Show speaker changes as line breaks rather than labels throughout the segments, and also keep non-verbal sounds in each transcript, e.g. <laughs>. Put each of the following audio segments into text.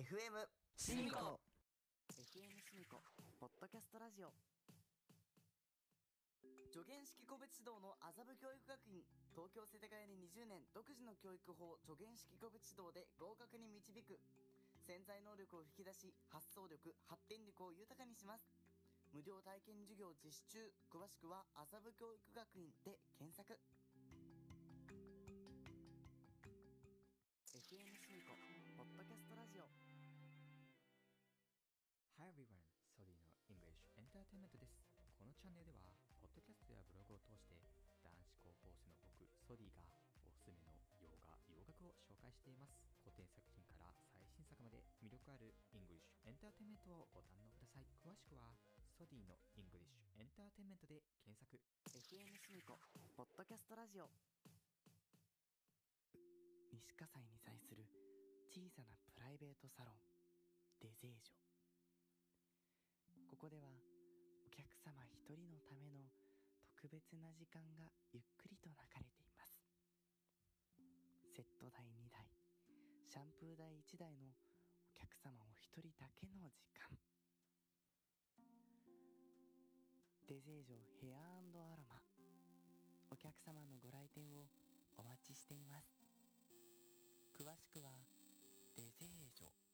FM
シミコ。FM シミコ。ポッドキャストラジオ。助言式個別指導の麻布教育学院。東京世田谷に20年独自の教育法助言式個別指導で合格に導く。潜在能力を引き出し発想力発展力を豊かにします。無料体験授業実施中。詳しくは麻布教育学院で検索
English Entertainment です。このチャンネルでは、ポッドキャストやブログを通して、男子高校生の僕、ソディがおすすめの洋画、洋楽を紹介しています。古典作品から最新作まで魅力ある English Entertainment をご堪能ください。詳しくは、ソディの English Entertainment で検索。
FM シミコポッドキャストラジオ西葛西に在する小さなプライベートサロンデゼージョここではお客様一人のための特別な時間がゆっくりと流れています。セット代2台シャンプー代1台のお客様お一人だけの時間。デゼージョヘアアロマお客様のご来店をお待ちしています。詳しくはデゼージョ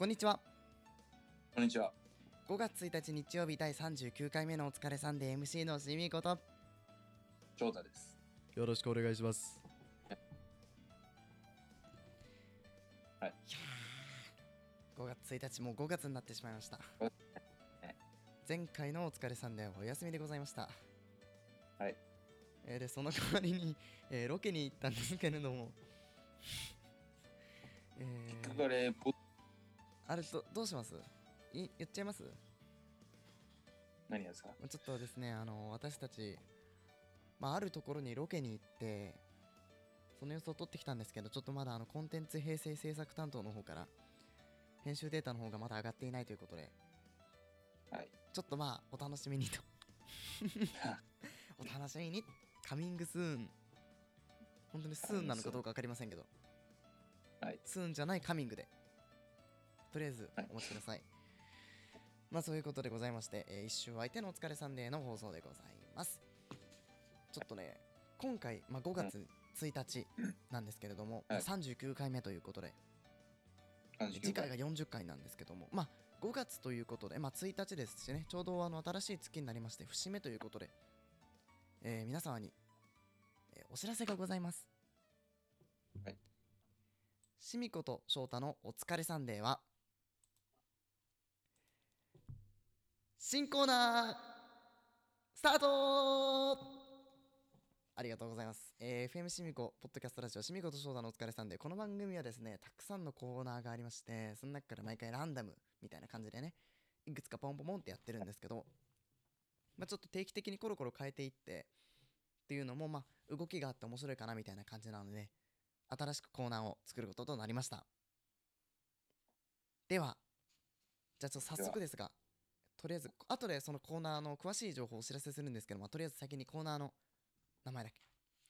こんにちは。
こんにちは。
5月1日日曜日第39回目のお疲れさんで MC のしみこと。
翔太です。
よろしくお願いします。
はい。
5月1日もう5月になってしまいました。
ね
前回のお疲れさんでお休みでございました。
はい。
えーでその代わりに、えーロケに行ったんですけれども。えー
これ、ぼ
あれどどうします？い言っちゃいます？
何がですか？
ちょっとですね、あの私たち、まあ、あるところにロケに行って、その様子を撮ってきたんですけど、ちょっとまだあのコンテンツ平成制作担当の方から、編集データの方がまだ上がっていないということで、
はい。
ちょっとまあ、お楽しみにと。<laughs> お楽しみに、カミングスーン。本当にスーンなのかどうか分かりませんけど、
はい。
スーンじゃないカミングで、とりあえず
はい
お待ちください。まあそういうことでございまして、えー一周相手のお疲れサンデーの放送でございます。ちょっとね、今回、まあ、5月1日なんですけれども、
はい
39回目ということで、次回が40回なんですけども、まあ5月ということで、まあ1日ですしね、ちょうどあの新しい月になりまして、節目ということで、えー皆様に、えーお知らせがございます。
はい。
しみこと翔太のお疲れサンデーは、新コーナースタートありがとうございます。えー FM しみこ、ポッドキャストラジオ、しみこと翔太のお疲れさんで、この番組はですね、たくさんのコーナーがありまして、その中から毎回ランダムみたいな感じでね、いくつかポンポンポンってやってるんですけど、まあ、ちょっと定期的にコロコロ変えていって、っていうのも、まあ、動きがあって面白いかなみたいな感じなので、新しくコーナーを作ることとなりました。では、じゃあちょっと早速ですが、とりあえず、後でそのコーナーの詳しい情報をお知らせするんですけども、とりあえず先にコーナーの名前だけ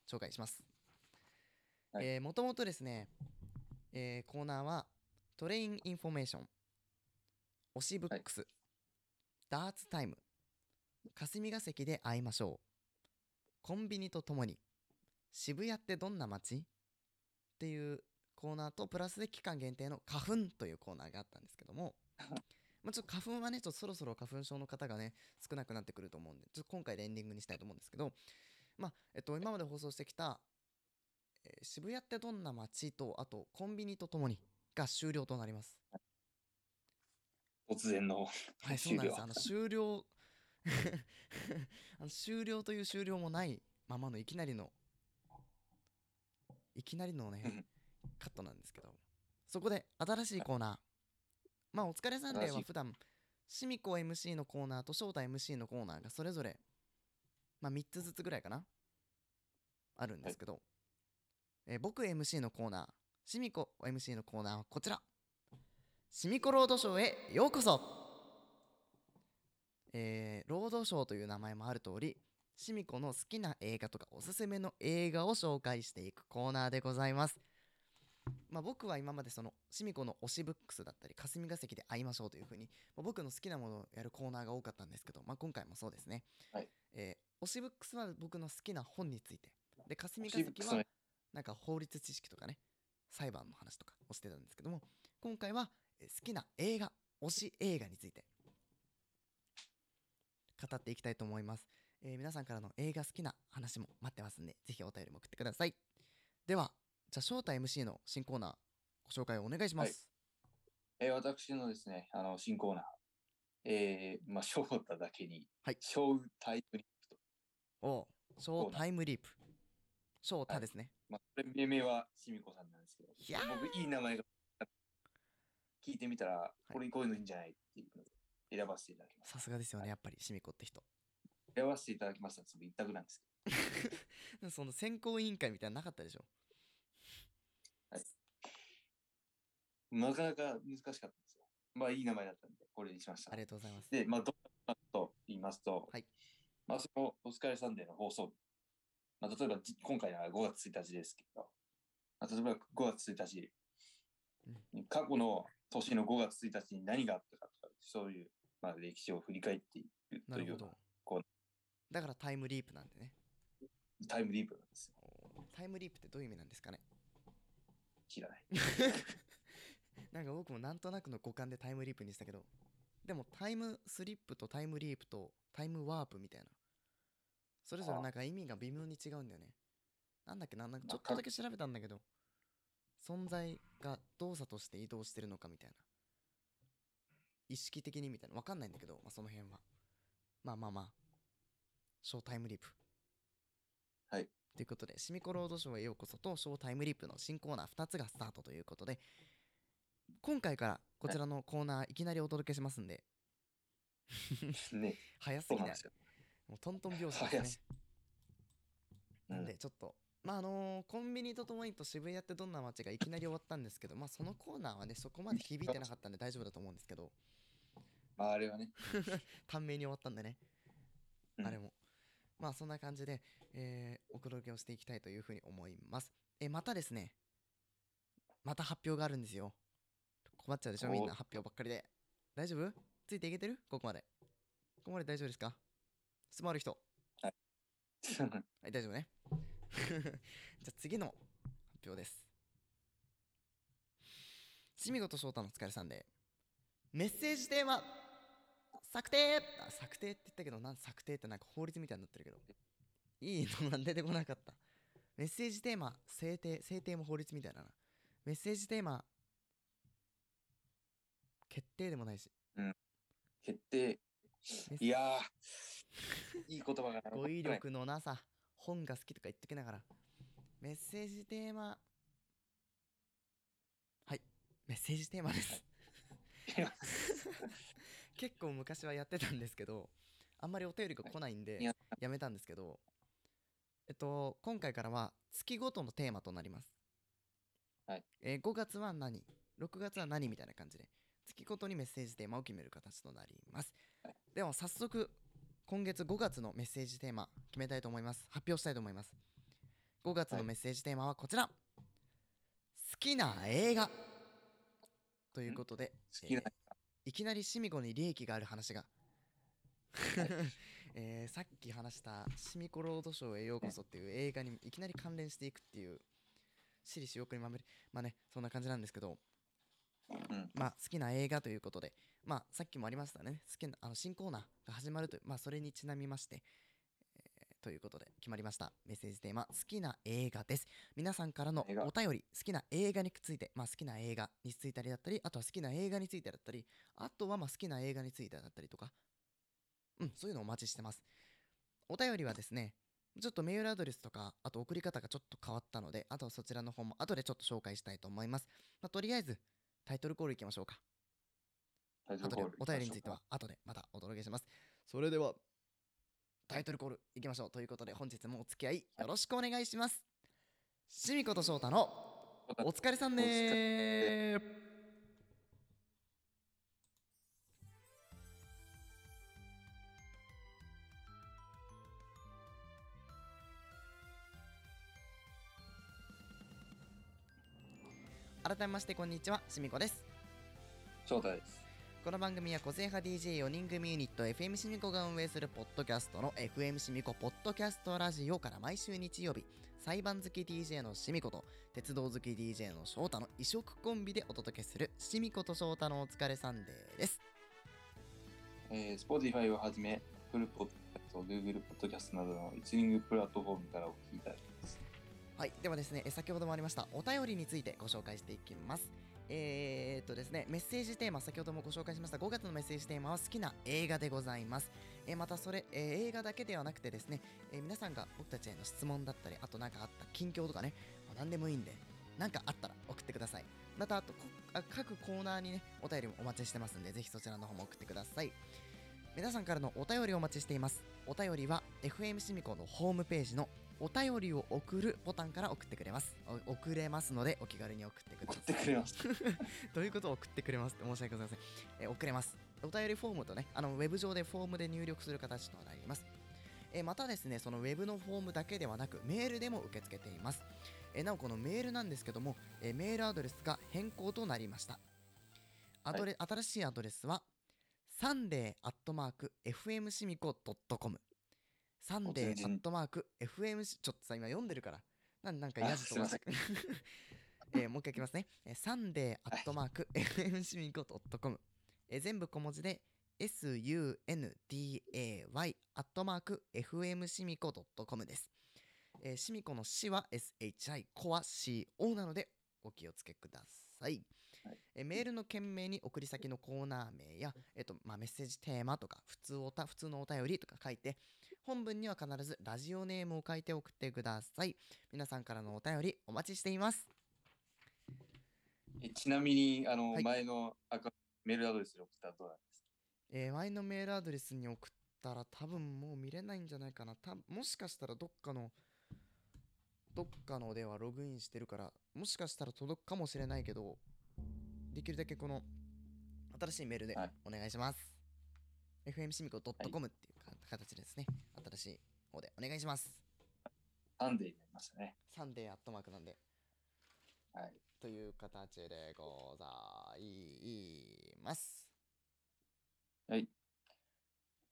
紹介します。
はい。
えーもともとですね、えーコーナーはトレインインフォメーション、推しブックス、ダーツタイム、霞が関で会いましょう、コンビニとともに、渋谷ってどんな街？っていうコーナーと、プラスで期間限定の花粉というコーナーがあったんですけども、<laughs> まあ、ちょっと花粉はね、ちょっとそろそろ花粉症の方がね、少なくなってくると思うんで、ちょっと今回でエンディングにしたいと思うんですけど、まあ、えっと、今まで放送してきた、えー渋谷ってどんな街と、あと、コンビニとともにが終了となります。
突然の
はい、<laughs> そうなんです。あの終了 <laughs> あの終了という終了もないままのいきなりのいきなりのね
うん
カットなんですけどそこで新しいコーナーまあお疲れサンデーはい。普段シミコ MC のコーナーと翔太 MC のコーナーがそれぞれまあ3つずつぐらいかな？あるんですけど、えー僕 MC のコーナーシミコ MC のコーナーはこちら。シミコロードショーへようこそ。えーロードショーという名前もある通りシミコの好きな映画とかおすすめの映画を紹介していくコーナーでございますまあ、僕は今までそのシミコの推しブックスだったり霞が関で会いましょうというふうに、まあ僕の好きなものをやるコーナーが多かったんですけど、まあ、今回もそうですね、
はい。
えー推しブックスは僕の好きな本について。で霞が関はなんか法律知識とかね裁判の話とかをしてたんですけども今回はえー好きな映画推し映画について。語っていきたいと思います、えー皆さんからの映画好きな話も待ってますんでぜひお便りも送ってください。ではじゃあ翔太 MC の新コーナーご紹介をお願いします、
えー私のですね、あの、新コーナー。えー、まあ、翔太だけに、
はい。
ショータイプリップと。
おうショータイムリープ。翔太ですね、
まあ、これ、命名はしみこさんなんですけど、
いやー。
僕、いい名前が聞いてみたら、これこういうのいいんじゃないっていうので、選ばせていただきます。
さすがですよねやっぱりシミコって人。
選ばせていただきました。その一択なんですけ <laughs>
その選考委員会みたいなのなかったでしょ
ど、なかなか難しかったんですよ。まあ、いい名前だったんで、これにしました。
あ。りがとうございます。
で、まあ、どうかと言いますと、
はい。
まあ、そのお疲れサンデーの放送。日、まあ、例えばじ今回は5月1日ですけど、まあ、例えば5月1日、過去の年の5月1日に何があったかとか、そういう、まあ、歴史を振り返っていくというこう。
だからタイムリープなんでね。
タイムリープなんですよ。
タイムリープってどういう意味なんですかね。
知らない。<laughs>
なんか僕もなんとなくの五感でタイムリープにしたけどでもタイムスリップとタイムリープとタイムワープみたいな。それぞれなんか意味が微妙に違うんだよね。なんだっけななんかちょっとだけ調べたんだけど存在が動作として移動してるのかみたいな。意識的にみたいな。わかんないんだけど、まあ、その辺は。まあまあまあ。ショータイムリープ。
はい。
ということでシミコロードショーへようこそとショータイムリープの新コーナー2つがスタートということで今回からこちらのコーナーいきなりお届けしますんで。
ね、<laughs>
早すぎない。もうトントン拍子
早
ですね。なんで。ちょっとまああのーコンビニとともにと渋谷ってどんな街がいきなり終わったんですけどまあそのコーナーはねそこまで響いてなかったんで大丈夫だと思うんですけど。
まあ、あれはね、<laughs>
短命に終わったんでね、
うん。
あれも。まあそんな感じで、えーお届けをしていきたいというふうに思います。えまたですね。また発表があるんですよ困っちゃうでしょ
お
みんな発表ばっかりで。大丈夫？ついていけてる？ここまで。ここまで大丈夫ですか？質問ある人。はい、<laughs> 大丈夫ね。<laughs> じゃあ次の発表です。しみごと翔太のお疲れさんで、メッセージテーマ、策定。あ策定って言ったけど、なん策定ってなんか法律みたいになってるけど、いいのが出てこなかった。メッセージテーマ、制定、制定も法律みたいだな。メッセージテーマ、決定でもないし、
決定。
メッ
いやー、いい言葉が
語彙力のなさ、本が好きとか言っときながら、メッセージテーマ、はい、メッセージテーマです。<laughs> 結構昔はやってたんですけど、あんまりお便りが来ないんで
や
めたんですけど、えっと、今回からは月ごとのテーマとなります。
はい。
えー5月は何 ?6 月は何みたいな感じで、月ごとにメッセージテーマを決める形となります。
はい
では早速、今月5月のメッセージテーマ決めたいと思います。発表したいと思います。5月のメッセージテーマはこちら、好きな映画ということで、えーいきなりシミコに利益がある話が、<laughs> えーさっき話した「シミコロードショーへようこそ」っていう映画にいきなり関連していくっていう私利私欲にまみれまあねそんな感じなんですけど
うん。
まあ好きな映画ということでまあさっきもありましたね。好きなあの新コーナーが始まるというまあそれにちなみまして、えーということで決まりました。メッセージテーマ好きな映画です。皆さんからのお便り好きな映画についてまあ好きな映画についたりだったりあとは好きな映画についてだったりあとはまあ好きな映画についてだったりとかうんそういうのをお待ちしてます。お便りはですねちょっとメールアドレスとか、あと送り方がちょっと変わったので、あとはそちらの方も後でちょっと紹介したいと思います。まあ、とりあえず、タイトルコールいきましょうか。
タイトルコール
お便りについては後でまたお届けします。それでは、タイトルコールいきましょう。ということで、本日もお付き合いよろしくお願いします。しみこと翔太のお疲れさんね改めましてこんにちはしみこです
翔太です。
この番組は個性派 DJ4 人組ユニット FM しみこが運営するポッドキャストの FM しみこポッドキャストラジオから毎週日曜日裁判好き DJ のしみこと鉄道好き DJ の翔太の異色コンビでお届けするしみこと翔太のお疲れサンデーです
えー、Spotify をはじめ、Apple Podcast、Google Podcast などのリスニングプラットフォームからお聞きいただき。
はいではですね先ほどもありましたお便りについてご紹介していきます。えー、っとですねメッセージテーマ先ほどもご紹介しました5月のメッセージテーマは好きな映画でございます。えーまたそれ、えー映画だけではなくてですね、えー皆さんが僕たちへの質問だったりあと何かあった近況とかね、まあ何でもいいんで何かあったら送ってください。またあとあ各コーナーにねお便りもお待ちしてますんでぜひそちらの方も送ってください。皆さんからのお便りをお待ちしています。お便りは FM シミコのホームページのお便りを送るボタンから送ってくれますお送れますのでお気軽に送ってくだ
送っ
さい
てくれます。<laughs>
どういうことを送ってくれますって申し訳ございません。えー送れます。お便りフォームとね、あのウェブ上でフォームで入力する形となります。えーまたですね、そのウェブのフォームだけではなく、メールでも受け付けています。えーなお、このメールなんですけども、えーメールアドレスが変更となりました。アドレ新しいアドレスは、サンデーアットマーク FM シミコ .com サンデーアットマーク FM しちょっとさ、今読んでるから。なんなんかやじと
あすいません <laughs>
えーもう一回いきますね。えーサンデーアットマーク FM シミコ .com、えー全部小文字で sunday アットマーク FM シミコ .com です。えー、シミコの死は SHI、コは CO なのでお気をつけください。
はい
えーメールの件名に送り先のコーナー名や、えっとまあ、メッセージテーマとか普通おた普通のお便りとか書いて本文には必ずラジオネームを書いて送ってください。皆さんからのお便りお待ちしています。
えちなみに、あの、
はい
前のアカメールアドレスで送ったらどうなんですか？
えー、前のメールアドレスに送ったら多分もう見れないんじゃないかな。たもしかしたらどっかの、どっかのではログインしてるから、もしかしたら届くかもしれないけど、できるだけこの新しいメールで
はい
お願いします。fmshimiko.com っていう形ですね。新しい方でお願いします。
サンデーになりましたね。
サンデーアットマークなんで。
はい。
という形でございます。
はい。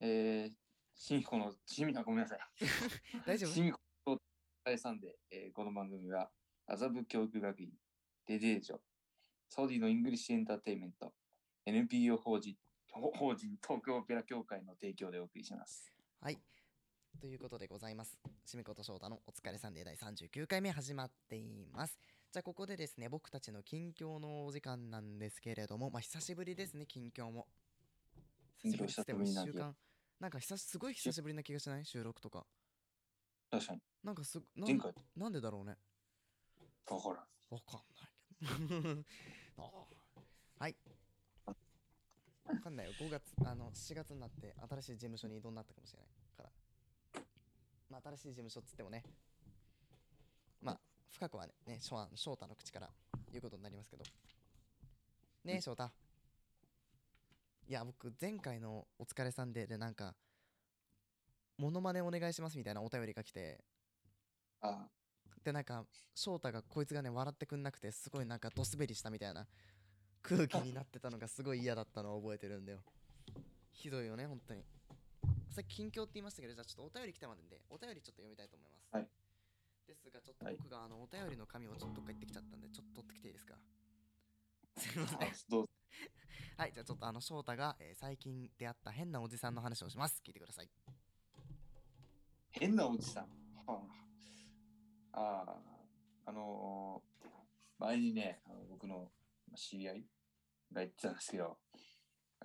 えー、シミコの、シミコごめんなさい。<laughs>
大丈夫？
シミコと第3で、えーこの番組は、麻布教育学院、デデージョ、サウディのイングリッシュエンターテインメント、NPO 法人、ほ <laughs> 法人東京オペラ協会の提供でお送りします。
はい。ということでございます。しみこと翔太のお疲れサンデー第39回目始まっています。じゃあここでですね、僕たちの近況のお時間なんですけれども、まあ久しぶりですね、近況も。久しぶりっても1
久しぶりなんで
週間。なんか久しすごい久しぶりな気がしない？収録とか。
確かに、
なんかすななんでだろうね。
わからん。
わかんない <laughs> けど。はい。わかんないよ。5月、あの、4月になって新しい事務所に移動になったかもしれないから。まあ、新しい事務所っつってもね、まあ、深くはね、ね翔太翔太の口から言うことになりますけど。ねえ、翔太。いや、僕、前回のお疲れさんで、で、なんか、モノマネお願いしますみたいなお便りが来て、
あ
でなんか翔太がこいつがね笑ってくんなくてすごいなんかドスベリしたみたいな空気になってたのがすごい嫌だったのを覚えてるんだよ。ひどいよね本当に。さっき近況って言いましたけどじゃあちょっとお便り来たまででお便りちょっと読みたいと思います。
はい。
ですがちょっと
はい
僕があのお便りの紙をちょっとどっか行ってきちゃったんでちょっと取ってきていいですか？すいません。
あ、どうぞ。
はいじゃあちょっとあの翔太が、えー最近出会った変なおじさんの話をします。聞いてください。
変なおじさん？はあ、あー。あのー前にね、あの僕の知り合いが言ってたんですけど、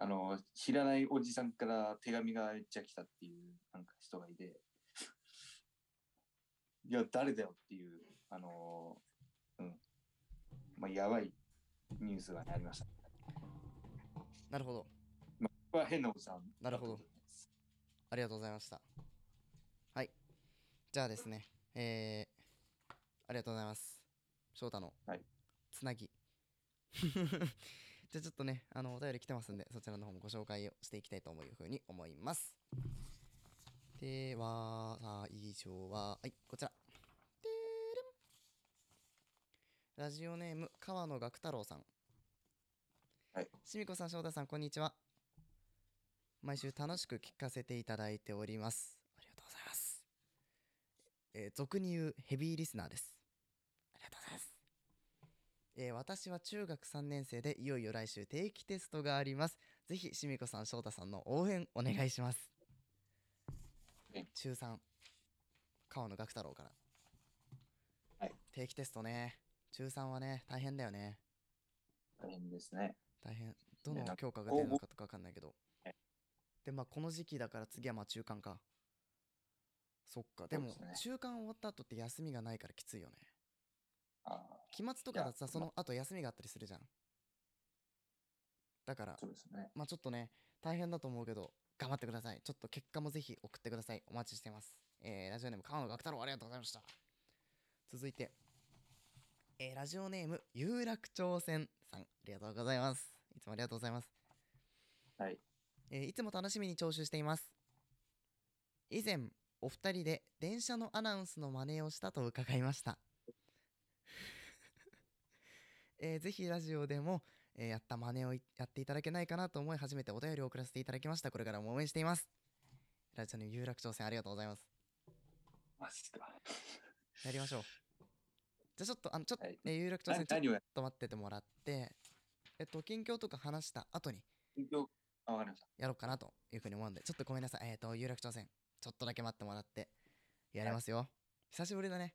あの知らないおじさんから手紙がめっちゃ来たっていうなんか人がいて、<laughs> いや、誰だよっていう、あのーうん。まあ、やばいニュースがありました。
なるほど
まあ、変なおじさん。
なるほど。ありがとうございましたはいじゃあですねえー、ありがとうございます翔太の
はい
つなぎ <laughs> じゃあちょっとねあのお便り来てますんでそちらの方もご紹介をしていきたいというふうに思います。ではさあ以上ははいこちら。ラジオネーム川野学太郎さん。
はい。
しみこさん翔太さんこんにちは。毎週楽しく聞かせていただいております。ありがとうございます。えー俗に言うヘビーリスナーです。ありがとうございますえー私は中学3年生でいよいよ来週定期テストがあります。ぜひしみこさん翔太さんの応援お願いします。
はい
中3川野学太郎から。
はい。
定期テストね。中3はね大変だよね。
大変ですね。
大変。どの教科が出るのかとかわかんないけど。
はい
でまあこの時期だから次はまあ中間か。そっか。でも中間終わった後って休みがないからきついよね。
あ
期末とかだとさその後休みがあったりするじゃん。だから
あ、そうですね。
まあちょっとね大変だと思うけど頑張ってください。ちょっと結果もぜひ送ってください。お待ちしてます。えー、ラジオネーム川野学太郎ありがとうございました。続いてえー、ラジオネーム有楽町線さん。ありがとうございます。いつもありがとうございます。
はい。
えーいつも楽しみに聴取しています。以前お二人で電車のアナウンスの真似をしたと伺いましたえーぜひラジオでも、えーやった真似をいやっていただけないかなと思い初めてお便りを送らせていただきましたこれからも応援していますラジオの有楽町線ありがとうございます
マジか。
やりましょうじゃあちょっとあのちょっと、
はい
えー有楽町線ちょっと待っててもらってえっと近況とか話した後に
勉強あ、わかりました。
やろうかなというふうに思うんで、ちょっとごめんなさい。えっ、と、有楽町線、ちょっとだけ待ってもらって、やりますよ。久しぶりだね。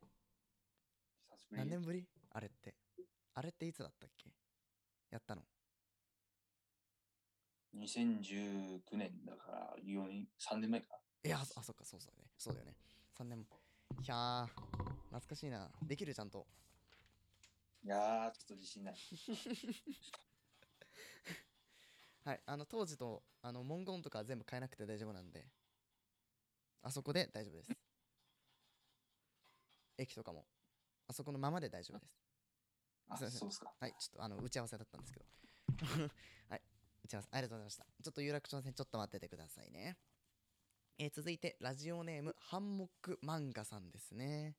何年ぶり？あれって。あれっていつだったっけ？やったの
？2019年だから、4年、3年前か。
いや、あ、そあそっか、そうそうだね。そうだよね。3年も。いやー、懐かしいな。できるちゃんと。
いやー、ちょっと自信ない。<laughs>
はい、あの、当時と、あの、文言とか全部変えなくて大丈夫なんで、あそこで大丈夫です。<laughs> 駅とかも、あそこのままで大丈夫です。
あ、そうですか。
はい、ちょっとあの打ち合わせだったんですけど。<laughs> はい、打ち合わせありがとうございました。ちょっと有楽町線ちょっと待っててくださいね。えー続いてラジオネームハンモック漫画さんですね。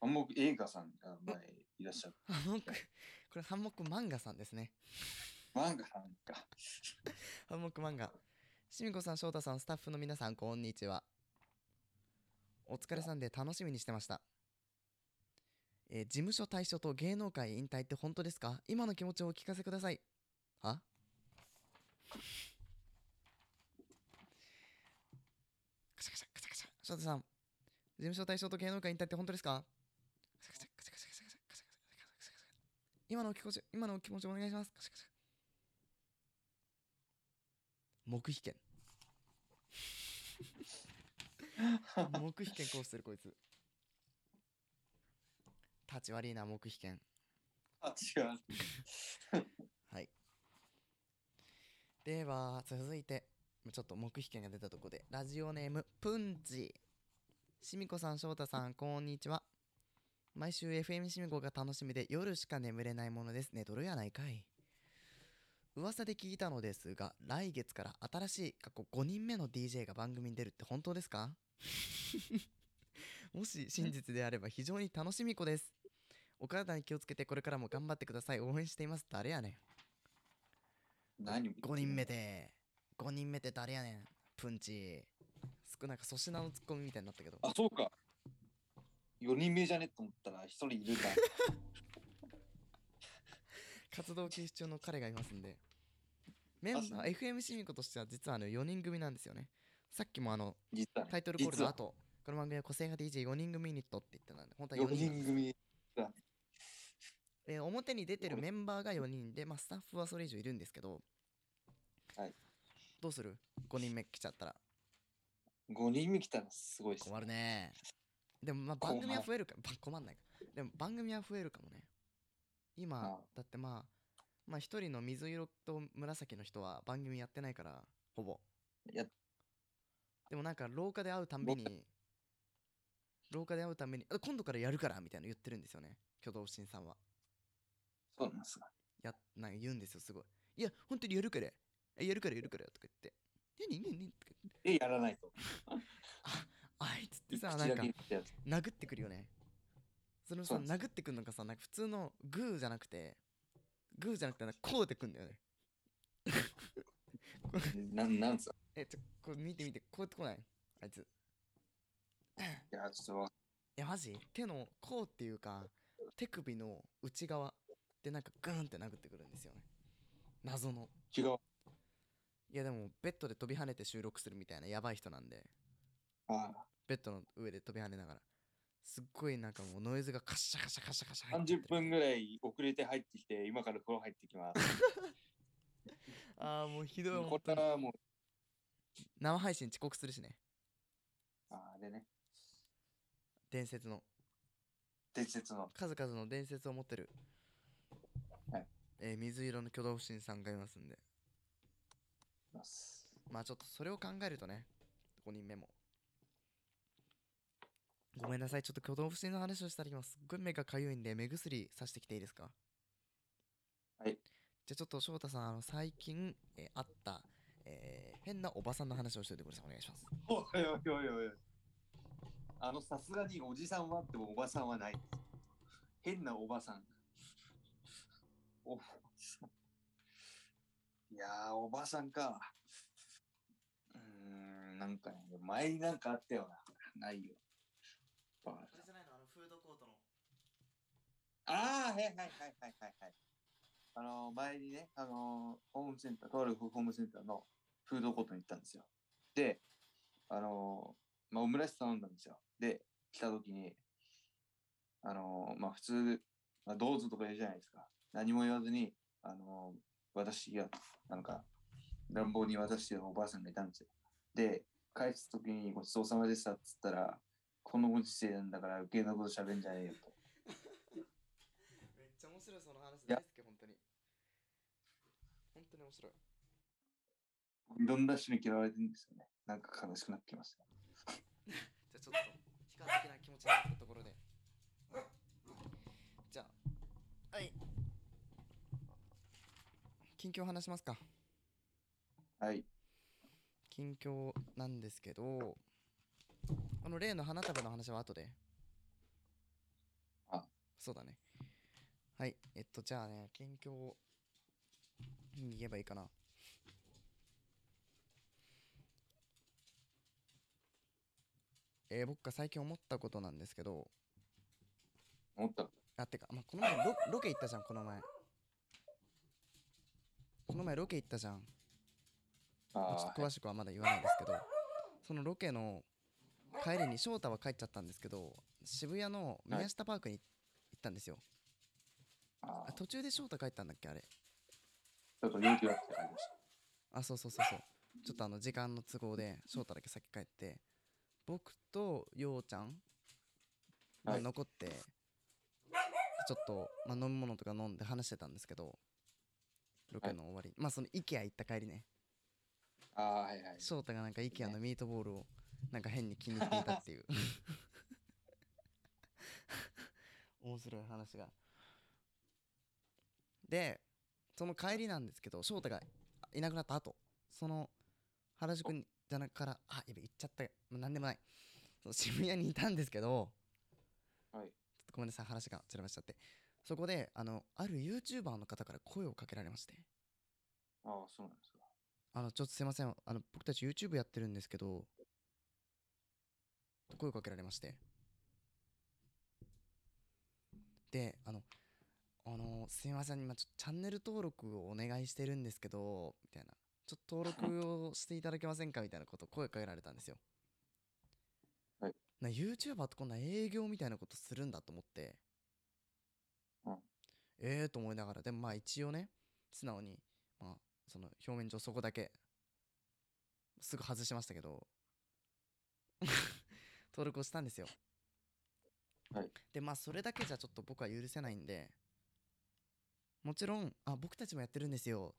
あもう映画さんが前いらっしゃる。
ハンモック、これハンモック漫画さんですね。
漫画さんか。<laughs>
ハンモック漫画。しみこさん、翔太さん、スタッフの皆さん、こんにちは。お疲れさんで楽しみにしてました。えー、事務所退所と芸能界引退って本当ですか？今の気持ちをお聞かせください。は？カシャカシャカシャカシャ。翔太さん。事務所退所と芸能界引退って本当ですか？今のお気持ち今のお気持ちお願いしますカシカシ黙秘権黙秘権こうしするこいつ立ち悪いな黙秘権。
あ、違う。
はい。では続いてちょっと黙秘権が出たとこでラジオネームプンチ。しみこさん翔太さんこんにちは。毎週 FM しみこが楽しみで夜しか眠れないものです。ねどれやないかい。噂で聞いたのですが来月から新しい過去5人目の DJ が番組に出るって本当ですか？<laughs> もし真実であれば非常に楽しみ子ですお体に気をつけてこれからも頑張ってください。応援しています。誰やねん。
何を言ってんの
？5人目で。5人目って誰やねん。プンチ。少なんか粗品のツッコミみたいになったけど。
あ、そうか。4人目じゃね？と思ったら1人いるんだ。<laughs>
活動休止中の彼がいますんで。メンバー FM シミコとしては実はあの4人組なんですよね。さっきもあの
ね。
タイトルコールの後この番組は個性派 DJ4 人組ユニットって言ってたんで本当は
4
4人なんです
人組。
えー表に出てるメンバーが4人で、まあ、スタッフはそれ以上いるんですけど、
はい。
どうする ?5 人目来ちゃったら。
5人目来たらすごいです。
困るね。でもまあ番組は増えるかば困んないか。でも番組は増えるかもね。今だってまあまあ一人の水色と紫の人は番組やってないからほぼ。
や
でもなんか廊下で会うたんびに廊下で会うたんびにあ今度からやるからみたいなの言ってるんですよね。挙動不審さんは
そうなんですか。
やなんか言うんですよすごい。いや本当にやるから。えやるからやるからとか言って。何何何とか言って。
え、やらないと。<laughs>
あいつってさなんか殴ってくるよね。そのさ殴ってくるのがさなんか普通のグーじゃなくてグーじゃなくてこうでくんだよね。<laughs>
なんなんつ
えちょこれ見て見てこうやってこない？あいつ。い
いや、ちょっとわ
やマジ？手のこうっていうか手首の内側でなんかグーンって殴ってくるんですよね。謎の。
違う。
いやでもベッドで飛び跳ねて収録するみたいなやばい人なんで。
ああ。
ベッドの上で飛び跳ねながら。すっごいなんかもうノイズがカシャカシャカシャカシャ入って
30分ぐらい遅れて入ってきて、今から風呂入ってきます。<laughs>
ああもうひどい
こ
本当に。
れはもう、
生配信遅刻するしね。
ああれね、
伝説の。
伝説の。
数々の伝説を持ってる、
はい
えー水色の挙動不審さんがいますんで。
ます。
まあちょっとそれを考えるとね5人目も。ごめんなさいちょっと挙動不審の話をしたら今す。っごい目がかゆいんで目薬さしてきていいですか？
はい。
じゃあちょっと翔太さんあの最近、えーあった、えー変なおばさんの話をしておいてください。お願いします。
おいおいおいおい。あの、さすがにおじさんはあってもおばさんはない。変なおばさん。お。いやー、おばさんか。うーん、なんかね、前になんかあったよな。ないよ。バカ
れじゃないの？あのフードコートの
ああ、はいはいはいはいはいはい。あの、前にね、あの、ホームセンター、とあるホームセンターのフードコートに行ったんですよ。で、あの、まあ、オムライス頼んだんですよ。で、来た時に、あの、まあ、普通、まあ、どうぞとか言うじゃないですか。何も言わずに、あの、私が、なんか、乱暴に渡してるおばあさんがいたんですよ。で、帰った時にごちそうさまでしたっつったら、このご時世なんだから余計なこと喋んじゃねえよと。<laughs>
めっちゃ面白いその話
や
大好き本当に本当に面白い
いろんな人に嫌われてるんですよね。なんか悲しくなってきました。<laughs>
じゃあちょっと悲観的な気持ちになったところでじゃあはい近況話しますか。
はい。
近況なんですけどあの例の花束の話は後で。
あ。
そうだね。はい。えっとじゃあね近況に言えばいいかな。えー僕が最近思ったことなんですけど。
思った。
あてか、まあ、この前ロロケ行ったじゃんこの前この前ロケ行ったじゃん。まあちょ
あ
っと詳しくはまだ言わないですけどそのロケの帰りに翔太は帰っちゃったんですけど渋谷の宮下パークに行ったんですよ、
あ
あ途中で翔太帰ったんだっけあれ。
ちょっと勇気があってありました。
あそうそうそうそう。ちょっとあの時間の都合で翔太だけ先帰って僕とようちゃんが
はい。
残って、ちょっと、まあ、飲み物とか飲んで話してたんですけどロケの終わり、まあその IKEA 行った帰りね。
ああ、はいはい。
翔太がなんか IKEA のミートボールをなんか変に気に入っていたっていう。<laughs> 面白い話が。でその帰りなんですけど翔太がいなくなった後その原宿にじゃなからあやべ行っちゃった。まあなんでもない。その渋谷にいたんですけど
はい。
ちょっとごめんなさい話が散らばしちゃってそこであのある YouTuber の方から声をかけられまして。
ああ、そうなんですか。
あのちょっとすいません。あの僕たち YouTube やってるんですけどと声をかけられまして。であのあのすいません。今ちょっとチャンネル登録をお願いしてるんですけどみたいな。ちょっと登録をしていただけませんか？<laughs> みたいなことを声かけられたんですよ。
はい。
な YouTuber ってこんな営業みたいなことするんだと思って。
うん
ええと思いながらでもまあ一応ね素直にまあその表面上そこだけすぐ外しましたけど <laughs> 登録をしたんですよ。
はい。
でまあそれだけじゃちょっと僕は許せないんでもちろんあ僕たちもやってるんですよ。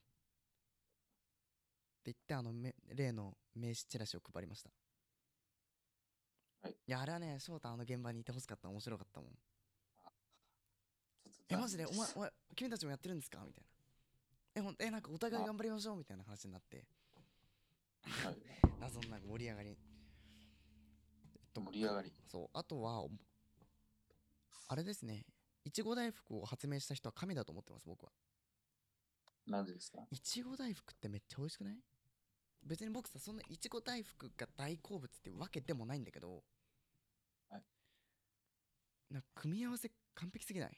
って言ってあのめ例の名刺チラシを配りました。
はい。
いやあれはね翔太あの現場にいてほしかった面白かったもんえマジで？お前お前君たちもやってるんですか？みたいな。えほんえなんかお互い頑張りましょうみたいな話になって。
はい。
謎のなんか盛り上がり。
盛り上がり。
そう。あとはおあれですね。いちご大福を発明した人は神だと思ってます僕は。
なんでですか？
いちご大福ってめっちゃ美味しくない？別に僕さそんないちご大福が大好物ってわけでもないんだけど。
はい。
な組み合わせ完璧すぎない？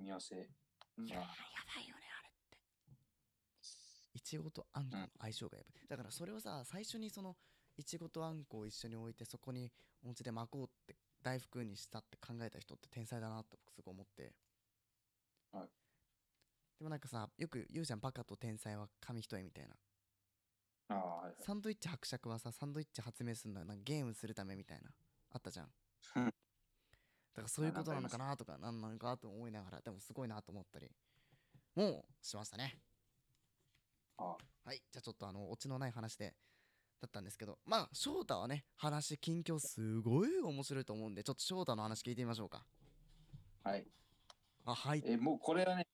組み合わせ。
いやーや
まあ
ばいよねあれって。いちごとあんこの相性がやばい、だからそれをさ最初にそのいちごとあんこを一緒に置いてそこにお餅で巻こうって大福にしたって考えた人って天才だなって僕すごい思って。
はい。
でもなんかさよく言うじゃんバカと天才は紙一重みたいな。
ああ、はいはい。
サンドイッチ伯爵はさサンドイッチ発明するのはなんかゲームするためみたいな。あったじゃん <laughs> だからそういうことなのかなとかなんなのかと思いながらでもすごいなと思ったりもうしましたね
あ
はいじゃあちょっとあのオチのない話でだったんですけどまあ翔太はね話近況すごい面白いと思うんでちょっと翔太の話聞いてみましょうか
はい。
あはい
え、もうこれはね、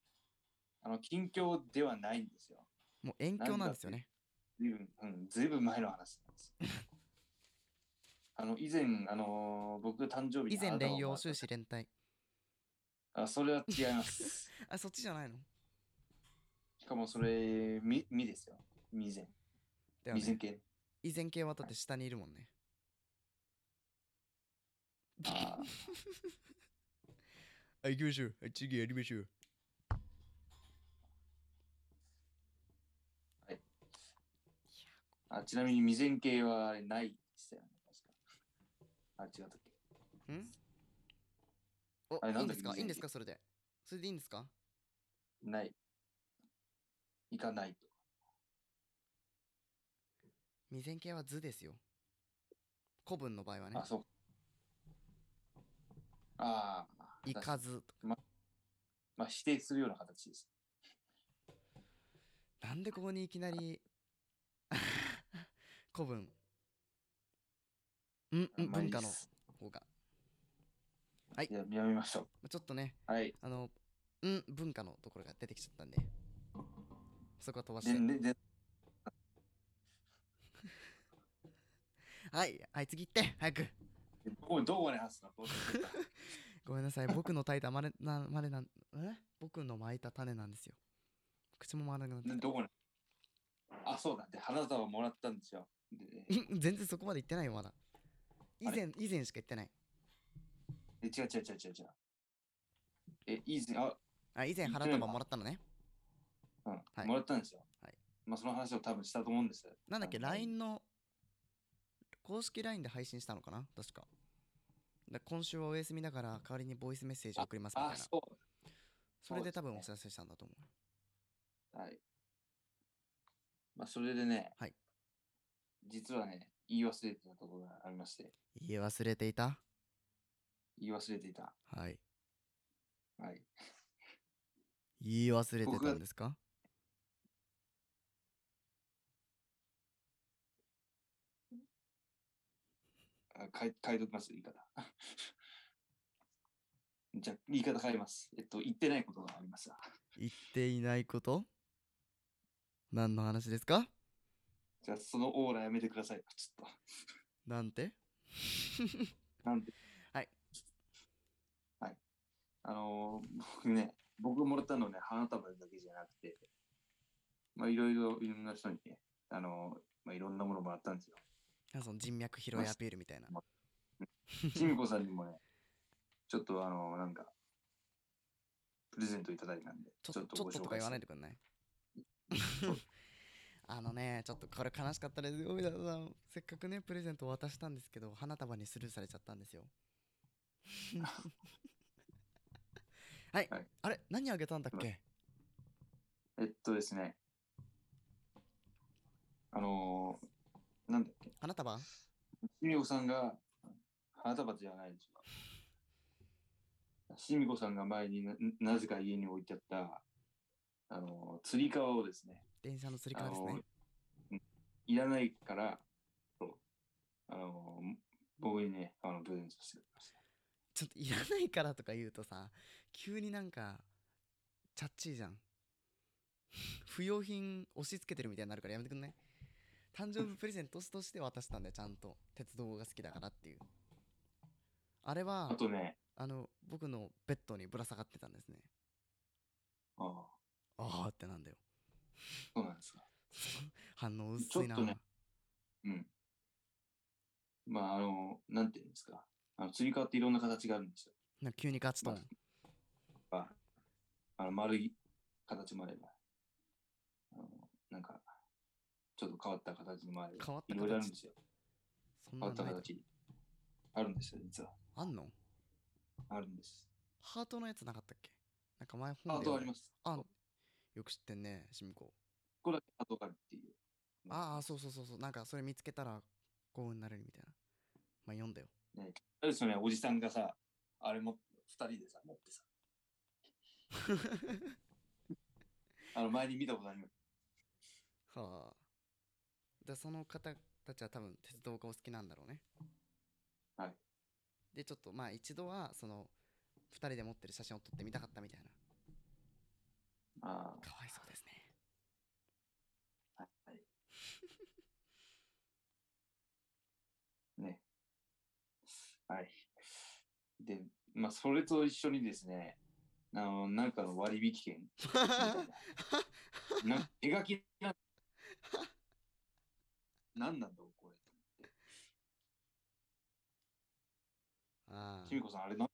あの、近況ではないんですよ。
もう遠況なんですよね
ずいぶん、うん、ずいぶん前の話なんです。<laughs> あの、以前、あのー僕が誕生日
以前連用
終
終始連帯
あ、それは違います。<laughs>
あそっちじゃないの？
しかもそれ、み、みですよ。未然。
だ
未然系。
以前系はだって下にいるもんね
あ <laughs>
あ行きましょうはい次やりましょう
あちなみに未然系はない。あ、違ったっけ？
ん？お
あれなんだっけ？
いいんですか？いいんですか？それで。それでいいんですか？
ない。行かないと。
未然形は図ですよ。古文の場合はね。
あ、そう。ああ。
いかず。とか
まあ、否定するような形です。
なんでここにいきなり <laughs> 古文んん
まあい
文化の方が。
い。や、やめましょう。
ちょっとね
はい。
あのん文化のところが出てきちゃったんで。そこは飛ばし
で、
てはいはい次行って早く。
どこ、どこまで話すの？
ごめんなさい僕の炊いたまれなまれなんえ？僕の巻いた種なんですよ。口も回らなくなって。
でどこに？あ、そうだ。で、花束をもらったんですよ。<laughs>
全然そこまで行ってないよまだ以前以前しか言ってない。
え違う違う違う違う違う。え、以前、あ、
あ以前花束もらったのね。
うん、
はい。
もらったんですよ。
はい。
まあ、その話を多分したと思うんです。
なんだっけ LINE の公式 LINE で配信したのかな？確か。だ今週はお休みだから代わりにボイスメッセージ送りますみたい
あ、
な
そう。
それで多分お知らせしたんだと思う。
はい。まあ、それでね、
はい。
実はね、言い忘れてたところがありまして、
言い忘れていた？
言い忘れていた。
はい
はい。
言い忘れてたんですか？
あ変え変えときます、言い方。<laughs> じゃあ、言い方変えます。えっと、言ってないことがありますが。
言っていないこと？何の話ですか？
じゃあ、そのオーラやめてください。ちょっ
なんて？
と。なんで
はい。
はい。あのー僕ね、僕がもらったのね、花束だけじゃなくて、まあ、いろいろ、いろんな人にね、あのーまあ、いろんなものもらったんですよ。
あその人脈拾いアピールみたいな
ちみこさんにもね、ちょっとあのーなんか、プレゼントいただいたんで、
ちょちょっと
ご紹介
とか言わない
で。
でくんない？あのねちょっとこれ悲しかったですよ皆さん。せっかくねプレゼント渡したんですけど花束にスルーされちゃったんですよ。<laughs> はい、
はい。
あれ？何あげたんだっけ？
えっとですね、あのーなんだっけ、
花束？
ちみこさんが花束じゃないでしょ。しみこさんが前にななぜか家に置いてあった、あの、釣り革をですね、
電車のつり革ですね。
いらないから、そうあの、僕にね、あの、プレゼントして。
ちょっといらないからとか言うとさ、急になんか、チャッチーじゃん。<laughs> 不要品押し付けてるみたいになるからやめてくんない？誕生日プレゼントとして渡したんだよ、ちゃんと。鉄道が好きだからっていう。あれは
あ、とね、
あの、僕のベッドにぶら下がってたんですね。
ああ、
ああってなんだよ。
そうなんですか。
反応薄いな。
ちょっとねうん。まあ、あの、なんていうんですか。あの釣り革っていろんな形があるんですよ。
な急にガチトーン。
まあ、あの丸い形もあれば、あのなんか、ちょっと変わった形もあれば、
変わった
いろいろあるん
形
ですよ。
そん
変わった形。あるんですよ、実は。
あんの？
あるんです。
ハートのやつなかったっけ？なんか前
ハ
本で
ートあります。
あよく知ってんね、しみこ。
ここだけハートがあるっていう。
ああ、そうそうそうそう。なんかそれ見つけたら幸運になれるみたいな。まあ読んだよ。
ね。あれですよね、おじさんがさ、あれも、二人でさ、持ってさ。<laughs> あの、前に見たことあります。
はあ。で、その方たちは多分鉄道がお好きなんだろうね。
はい。
で、ちょっとまあ一度はその2人で持ってる写真を撮ってみたかったみたいな。
あ
かわいそうですね。
あ、はい。<laughs> ね。はい。で、まあ、それと一緒にですね、あの、なんかの割引券みたいな。<laughs> な手書きな、なんなんだろう、これ。
あ
きみこさん、あれな、<laughs>
あ、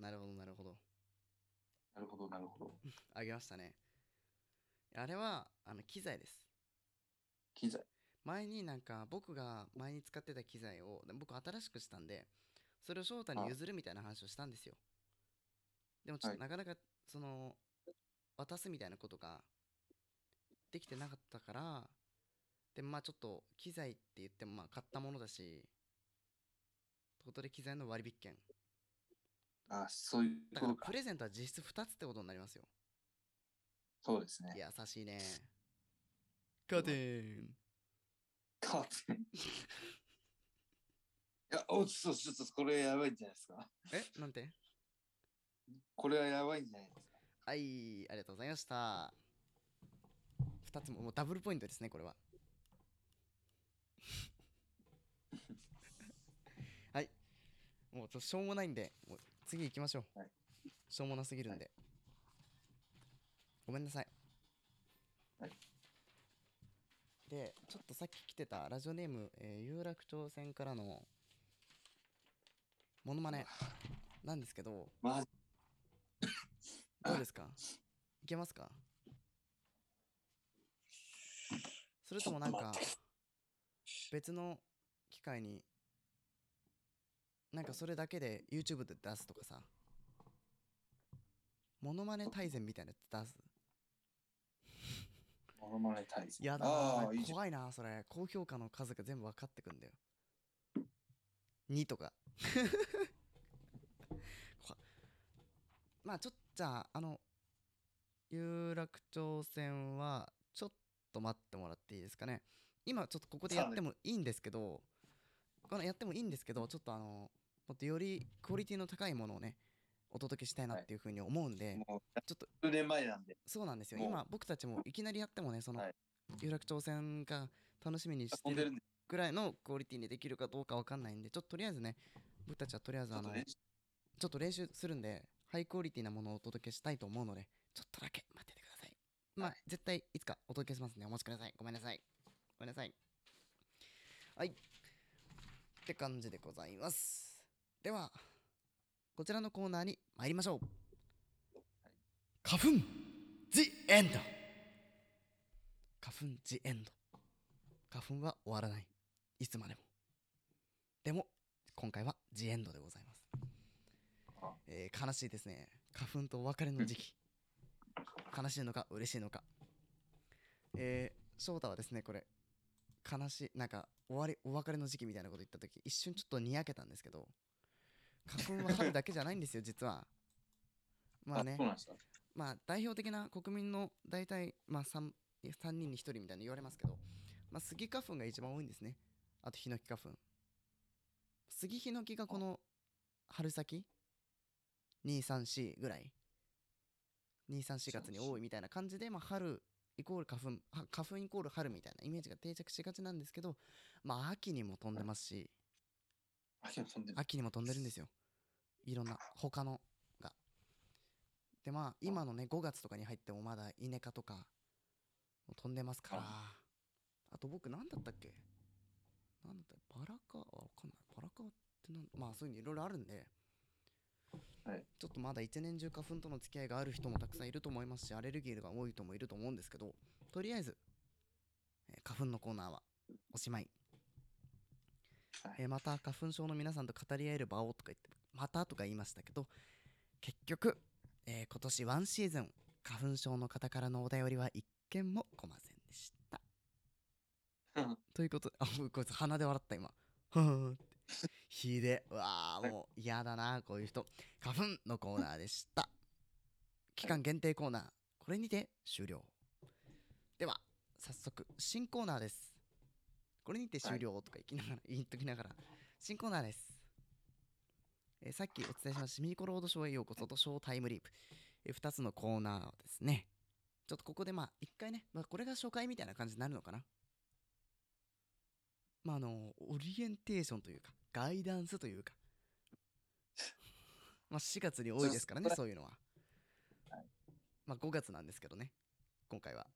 なるほどなるほど。
なるほど、なるほど。<laughs>
あげましたね。あれはあの機材です。
機材。
前になんか僕が前に使ってた機材をで僕新しくしたんでそれを翔太に譲るみたいな話をしたんですよでもちょっと
は
なかなかその渡すみたいなことができてなかったからでまあちょっと機材って言ってもまあ買ったものだしということで機材の割引券
あ、そういう
だ
ことか。
からプレゼントは実質2つってことになりますよ
そうですね。
優しいねカーテン
カーテン。<laughs> いや、おちょっと、ちょっと、これやばいんじゃないですか。
え？なんて？
これはやばいんじゃないですか。
はい、ありがとうございました。2つも、もうダブルポイントですね、これは。<laughs> はい。もうちょっとしょうもないんで、もう次行きましょう。
はい。
しょうもなすぎるんで。ごめんなさい。
はい。
で、ちょっとさっき来てたラジオネーム、えー有楽町線からのモノマネなんですけど、
マジ
どうですか？いけますか？それともなんか別の機会になんかそれだけで YouTube で出すとかさ。モノマネ大全みたいなやつ出す？<laughs>
モノマネ大戦。
やだな。怖いなそれ。高評価の数が全部分かってくんだよ。2とか。<laughs> 怖まあちょっとじゃああの有楽町線はちょっと待ってもらっていいですかね。今ちょっとここでやってもいいんですけどこのやってもいいんですけどちょっとあのもっとよりクオリティの高いものをねお届けしたいなっていうふうに思うんで、
もう、
ちょっと
数年前なんで。
そうなんですよ。今僕たちもいきなりやってもねその、
はい。
有楽町線が楽しみにしてるぐらいのクオリティにできるかどうかわかんないんでちょっととりあえずね僕たちはとりあえずあの
ちょっとね、
ちょっと練習するんでハイクオリティなものをお届けしたいと思うのでちょっとだけ待っててください。まあ、絶対いつかお届けしますんでお待ちください。ごめんなさい。ごめんなさい。はい。って感じでございますではこちらのコーナーに参りましょう。花粉 The End 花粉 The End 花粉は終わらない。いつまでも。でも今回は The End でございます。
あ
えー悲しいですね。花粉とお別れの時期。悲しいのか嬉しいのか。えー、翔太はですねこれ悲しいなんか終わりお別れの時期みたいなこと言った時一瞬ちょっとにやけたんですけど花粉は春だけじゃないんですよ <laughs> 実は。まあね。まあ代表的な国民の大体まあ 3, 3人に1人みたいに言われますけど、まあ、スギ花粉が一番多いんですね。あとヒノキ花粉。スギヒノキがこの春先？234ぐらい？234月に多いみたいな感じで、まあ、春イコール花粉は花粉イコール春みたいなイメージが定着しがちなんですけどまあ秋にも飛んでますし
秋も飛んでる。
秋にも飛んでるんですよ。いろんな他のが。でまあ今のね5月とかに入ってもまだイネ科とかも飛んでますから。あと僕何だったっけ？何だったっけ？バラ科？わかんない。バラ科ってなんまあそういうのいろいろあるんで。
はい。
ちょっとまだ一年中花粉との付き合いがある人もたくさんいると思いますしアレルギーが多い人もいると思うんですけどとりあえず、えー花粉のコーナーはおしまい
はい。
えーまた花粉症の皆さんと語り合える場をとか言ってまたとか言いましたけど結局、えー今年ワンシーズン花粉症の方からのお便りは一件も来ませんでした。<laughs> ということであこい。つ鼻で笑った今。<laughs> ひでうわーもう嫌だなこういう人。花粉のコーナーでした。期間限定コーナー。これにて終了。では早速新コーナーですこれにて終了とか言いながら、<laughs> 言っときながら新コーナーです、えーさっきお伝えしましたシミコロードショーへようこそとショータイムリープ、え2つのコーナーをですね。ちょっとここでまあ一回ね、まあ、これが初回みたいな感じになるのかな。まああのオリエンテーションというかガイダンスというか。<laughs> まあ4月に多いですからね
そう
そういうのは、まあ5月なんですけどね今回は。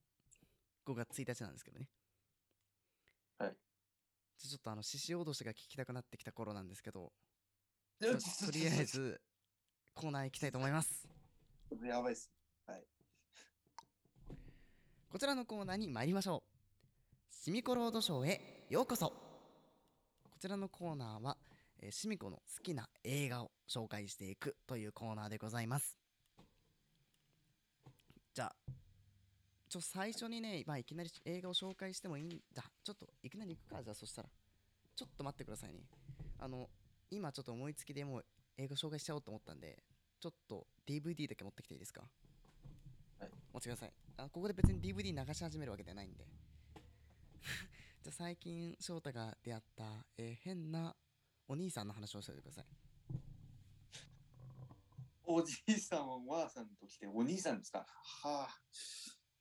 5月1日なんですけどね
はい。
じゃあちょっとあの獅子落としが聞きたくなってきた頃なんですけど。ととりあえずコーナー行きたいと思います。
やばいっす。
こちらのコーナーに参りましょう。シミコロードショーへようこそ。こちらのコーナーは、えーシミコの好きな映画を紹介していくというコーナーでございます。じゃあちょ最初にね、まあ、いきなり映画を紹介してもいいんだ。ちょっといきなり行くかじゃあそしたら。ちょっと待ってくださいね。あの今ちょっと思いつきでもう映画紹介しちゃおうと思ったんでちょっと DVD だけ持ってきていいですか？
はい。
持ってください。あここで別に DVD 流し始めるわけじゃないんで。<laughs> じゃあ最近翔太が出会った、えー変なお兄さんの話をしておいてください。
おじいさんはおばあさんと来て、お兄さんですか？はあ、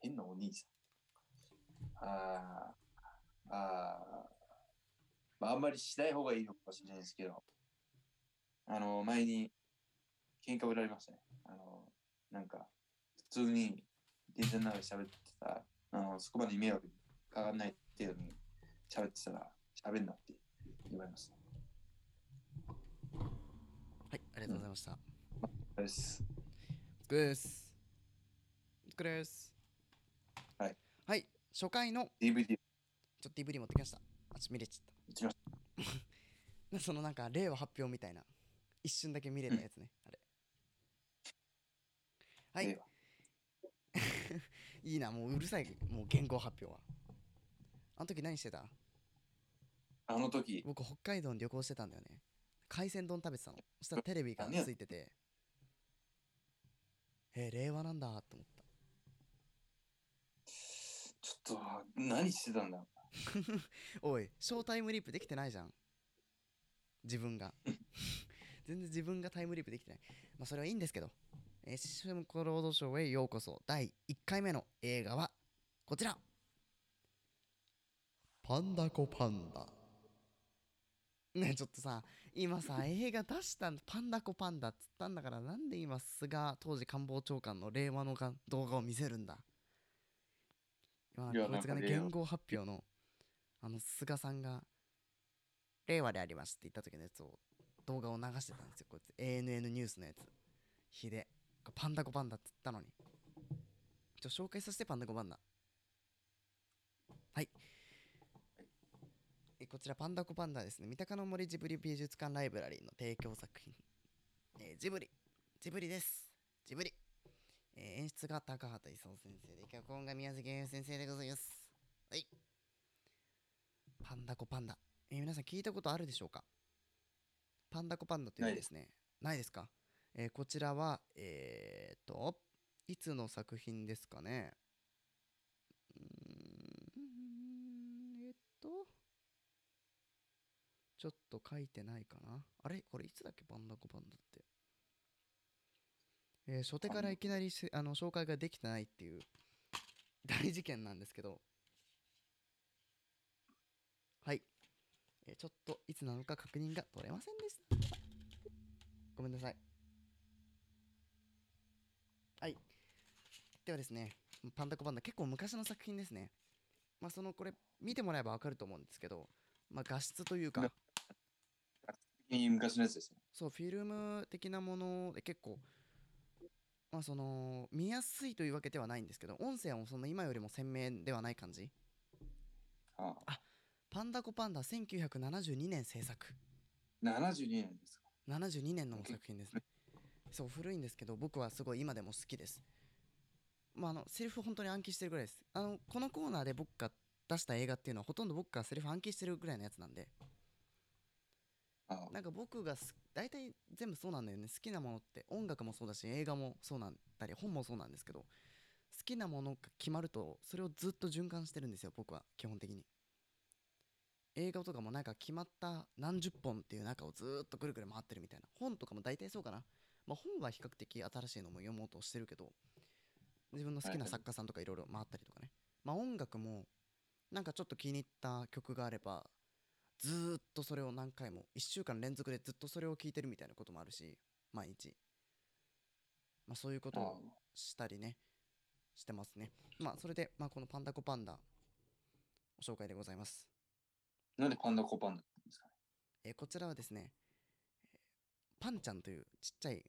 変なお兄さん。ああ、ああ、まあ、あんまりしない方がいいのかもしれないですけど、あの、前に喧嘩売られましたね。あの、なんか、普通に電車の中で喋ってたら、あのそこまで迷惑かかんない程度に喋ってたら、喋んなって言われました。
はいありがとうございました、
あれです。
ですです
はい
はい初回の。
DVD
ちょっと DVD 持ってきました。あちょ見れちゃっ
た。
た。<laughs> そのなんか令和発表みたいな。一瞬だけ見れたやつね、あれ。はい。<laughs> いいなもううるさい。もう言語発表は。あの時何してた？
あの時、
僕北海道に旅行してたんだよね。海鮮丼食べてたの。そしたらテレビがついてて。えー令和なんだと思った
ちょっと何してたんだ <laughs>
おいショータイムリープできてないじゃん。自分が。<laughs> 全然自分がタイムリープできてない。まあそれはいいんですけど。えーシステムコロードショーへようこそ。第1回目の映画はこちら。パンダコパンダ。ねえちょっとさ今さ映画出したんパンダコパンダっつったんだからなんで今菅当時官房長官の令和のが動画を見せるんだ？今
いや
こいつがね言語発表のあの菅さんが令和でありますって言った時のやつを動画を流してたんですよ。こいつ ANN ニュースのやつ。ひで。パンダコパンダっつったのに。ちょ紹介させてパンダコパンダ。はい。えこちらパンダコパンダですね。三鷹の森ジブリ美術館ライブラリーの提供作品、えージブリ。ジブリです。ジブリ、えー演出が高畑勲先生で脚本が宮崎駿先生でございます。はい。パンダコパンダ。えー皆さん聞いたことあるでしょうか？パンダコパンダというですね、ないですか、えーこちらは、えー、と、いつの作品ですかね？うん、えっと、ちょっと書いてないかな。あれ？これいつだっけ？パンダコパンダって。えー初手からいきなりせあの紹介ができてないっていう大事件なんですけど、はい。えーちょっといつなのか確認が取れませんでした。ごめんなさい。はい。ではですね、パンダコパンダ結構昔の作品ですね。まあそのこれ見てもらえばわかると思うんですけど、まあ画質というか
ね、<laughs> 昔のやつですね。
そう、フィルム的なもので結構、まあその、見やすいというわけではないんですけど、音声はそんな今よりも鮮明ではない感じ。
ああ
パンダコパンダ1972年制作。
72年ですか。
72年の作品ですね。そう、古いんですけど、僕はすごい今でも好きです。まあ、あの、セリフ本当に暗記してるぐらいです。あの、このコーナーで僕が出した映画っていうのは、ほとんど僕がセリフ暗記してるぐらいのやつなんで、
あ
なんか僕がす大体全部そうなんだよね。好きなものって、音楽もそうだし、映画もそうなんだり、本もそうなんですけど、好きなものが決まると、それをずっと循環してるんですよ、僕は、基本的に。映画とかもなんか決まった何十本っていう中をずーっとぐるぐる回ってるみたいな。本とかも大体そうかな。まあ本は比較的新しいのも読もうとしてるけど、自分の好きな作家さんとかいろいろ回ったりとかね。まあ音楽も、なんかちょっと気に入った曲があれば、ずーっとそれを何回も、1週間連続でずっとそれを聴いてるみたいなこともあるし、毎日。まあそういうこと
あ
をしたりね、してますね。まあそれで、まあこのパンダコパンダ、お紹介でございます。
なんでパンダコパンダって言うんですかね？
えーこちらはですね、えーパンちゃんというちっちゃい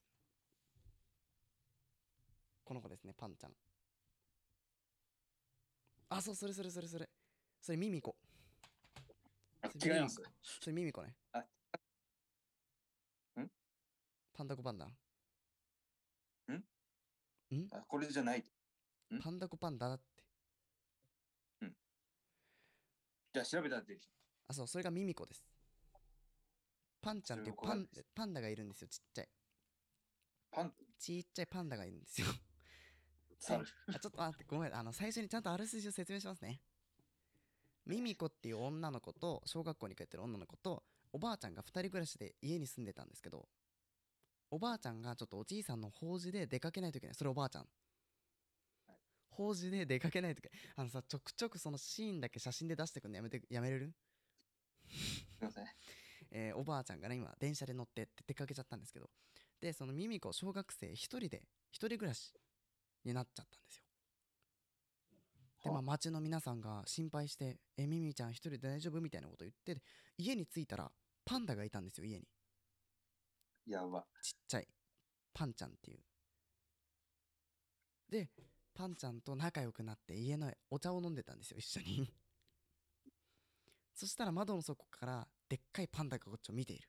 この子ですね、パンちゃん。あ、そう、それそれそれそれ。それミミコ。
違います？
それミミコね。
あん？
パンダコパンダ。
あこれじゃない。ん？
パンダコパンダだって。
じゃあ調べたら出てきた。
あ、そう、それがミミコです。パンちゃんっていうパンパンダがいるんですよ、ちっちゃい。
パン
ちっちゃいパンダがいるんですよ。
猿。<laughs>
あちょっと待って、ごめん。あの、最初にちゃんとあらすじを説明しますね。ミミコっていう女の子と、小学校に通ってる女の子と、おばあちゃんが2人暮らしで家に住んでたんですけど、おばあちゃんがちょっとおじいさんの法事で出かけないといけない。それおばあちゃん。法事で出かけないといけない。あのさ、ちょくちょくそのシーンだけ写真で出してくんのやめて、やめれる？
すいません。
えーおばあちゃんがね今電車で乗ってって出かけちゃったんですけどでそのミミコ小学生一人で一人暮らしになっちゃったんですよでまあ
は
町の皆さんが心配して「えミミちゃん一人で大丈夫?」みたいなこと言って家に着いたらパンダがいたんですよ家に。
やば。
ちっちゃい。パンちゃんっていう。でパンちゃんと仲良くなって家のお茶を飲んでたんですよ一緒に。<laughs> そしたら窓の底からでっかいパンダがこっちを見ている。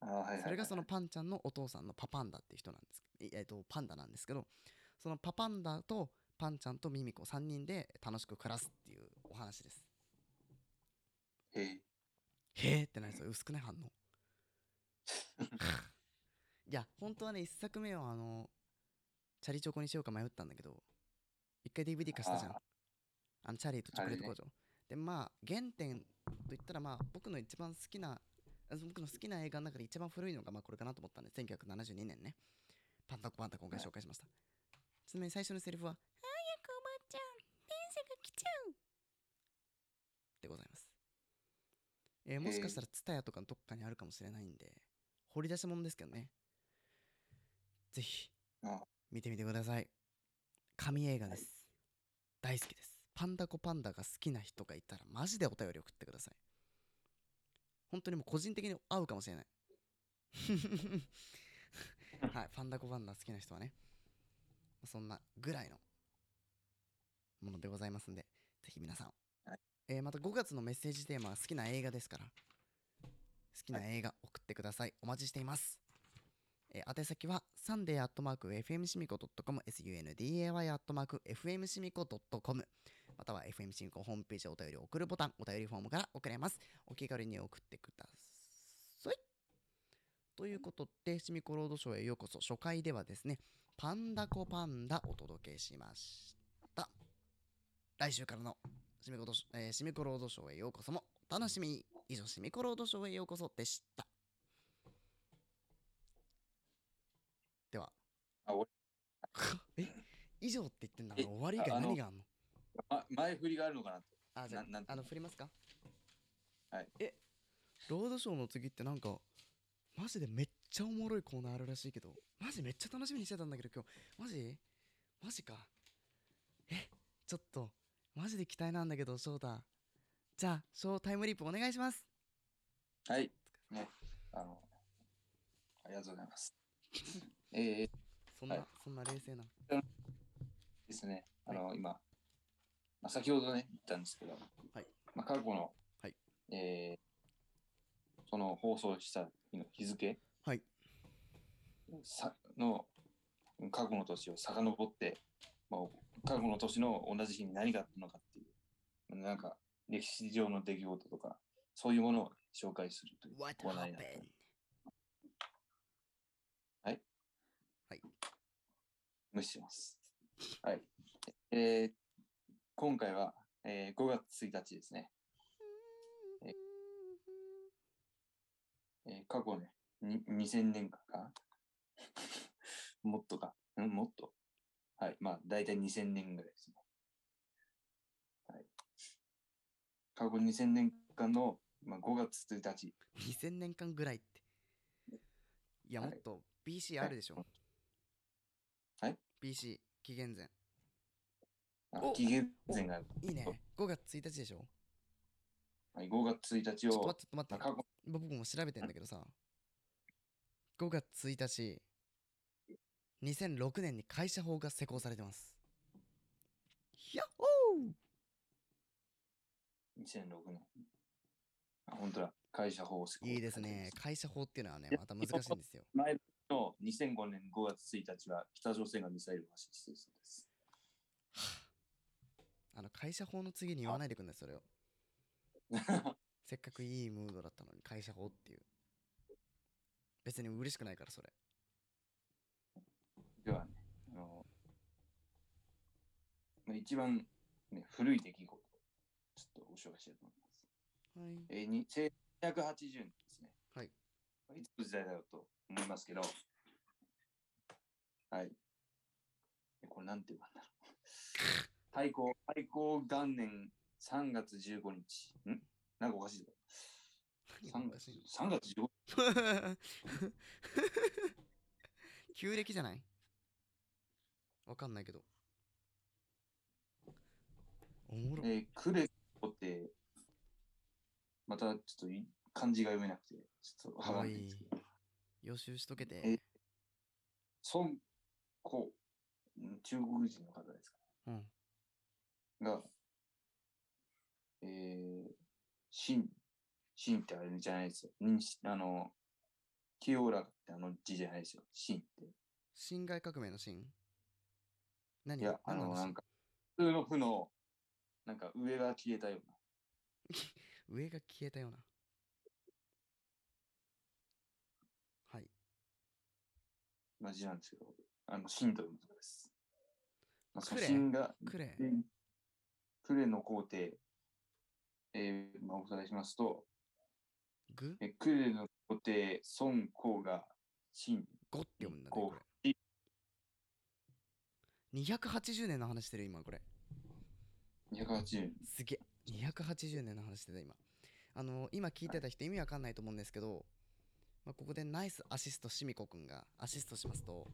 あはいはいはい
それがそのパンちゃんのお父さんのパパンダっていう人なんですいえっとパンダなんですけどそのパパンダとパンちゃんとミミコ3人で楽しく暮らすっていうお話です。
へえ。
へーってなりそう。薄くない反応。<laughs> いや本当はね1作目はあのチャリチョコにしようか迷ったんだけど一回 DVD 貸したじゃん。
あ
あのチャリとチョコレート工場、でまあ原点といったらまあ僕の一番好きなあ僕の好きな映画の中で一番古いのがまあこれかなと思ったんで1972年ね。パンタコパンタ今回紹介しました、ちなみに最初のセリフは「早くおばあちゃん電車が来ちゃう」でございます。えーもしかしたらツタヤとかのどっかにあるかもしれないんで掘り出し物ですけどね。ぜひ
あ。
見てみてください。神映画です、大好きです。パンダコパンダが好きな人がいたらマジでお便り送ってください。本当にもう個人的に合うかもしれない。<laughs> はいパンダコパンダ好きな人はねそんなぐらいのものでございますんでぜひ皆さん、
はい
えーまた5月のメッセージテーマは好きな映画ですから好きな映画送ってくださいお待ちしていますえー宛先はサンデーアットマーク FM シミコ .com sunday アットマーク FM シミコ .com または FM 進行ホームページお便りを送るボタン、お便りフォームから送れます。お気軽に送ってください。ということで、シミコロードショーへようこそ。初回ではですね、パンダコパンダお届けしました。来週からのシミコロードショー、えーシミコロードショーへようこそもお楽しみに。以上、シミコロードショーへようこそでした。では。
あ俺 <laughs>
え？以上って言ってんだ。あ
え
の終わり以何があんの？
ま、前振りがあるのかなと。
あ、じゃあ、あの、振りますか？
はい。
え、ロードショーの次ってなんか、マジでめっちゃおもろいコーナーあるらしいけど、マジめっちゃ楽しみにしてたんだけど、今日、マジ？マジか。え、ちょっと、マジで期待なんだけど、翔太。じゃあ、ショータイムリープお願いします。
はい。ね。あの、ありがとうございます。<laughs> えー、
そんな、
はい
そんな冷静な。
ですね。あの、今、まあ、先ほどね、言ったんですけど、
はい
まあ、過去の、
はい
えーその放送した日の日付
はい。
さの過去の年を遡って、まあ、過去の年の同じ日に何があったのかっていう、なんか歴史上の出来事とか、そういうものを紹介するというナーになって
happened?
無視します。はい。えー今回は、えー5月1日ですね。えー過去ね、に2000年間か？<laughs> もっとか？うん、もっと。はい。まあ、だいたい2000年ぐらいですね。はい。過去2000年間の、まあ、5月1日。
2000年間ぐらいって。いや、
はい
もっと BC あるでしょ。
はい
?BC、紀元前。
あ
お
紀元前がある。
いいね。5月1日でしょ
はい、5月1日を
ちょっと待って、ちょっと待
まあ、
って。僕も調べてんだけどさ。5月1日、2006年に会社法が施行されてます。やっほ
2006年。あ、本当だ。会社法施行
ーいいですね。会社法っていうのはね、また難しいんですよ。
前の2005年5月1日は北朝鮮がミサイルを発射しているそうです。
あの、会社法の次に言わないでくんない、それを。<laughs> せっかくいいムードだったのに、会社法っていう。別に嬉しくないから、それ。
ではね、あの、まあ一番、ね、古い出来事をちょっとご紹介したいと思います。
はい。
えー、に1280年ですね。
はい。
いつの時代だろうと思いますけど、はい。えこれなんて言うんだろう。<laughs> 太閤、太閤元年3月15日。ん？なんかおかしいぞ。3月
おかしい
3月15 <laughs>
旧暦じゃない？わかんないけど。おもろ。
えー、クレコって、またちょっとい漢字が読めなくて、ちょっとはがんないんですけど、
予習しとけて。
え孫子、ん中国人の方ですか？
うん。
が、えー、秦、秦ってあれじゃないですよ。にあの、清らかってあの字じゃないですよ。秦って。
辛亥革命の辛何
いや、あの、なんか、普通の負の、なんか上が消えたような。<laughs>
上が消えたような。はい。
まあ、字なんですけど、あの、秦ということです。まあ、そのが、
クレ
でクレの皇帝、えーまあ、おさらいしますと、
グ？
えクレの皇帝、孫光が秦、
ゴって読むんだね、
こ
れ。280年の話してる、今、これ。
280年。
すげえ。280年の話してた、今。あの、今聞いてた人意味わかんないと思うんですけど、まあ、ここでナイスアシストしみこくんがアシストしますと、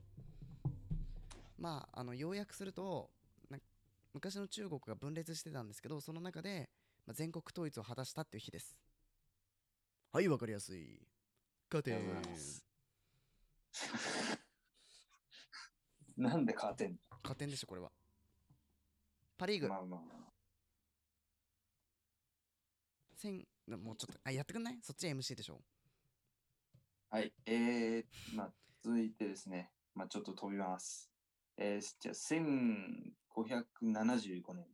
まあ、あの、要約すると、な昔の中国が分裂してたんですけど、その中で、まあ、全国統一を果たしたっていう日です。はい、わかりやすい。
なんでカーテン？
加点でしょ、これは。パ・リーグ、
まあまあまあ。
千なもうちょっと、あ、やってくんない？そっち MC でしょ。
はい。えー、まあ、続いてですね、まあ、ちょっと飛びます。えー、じゃあ、1575年。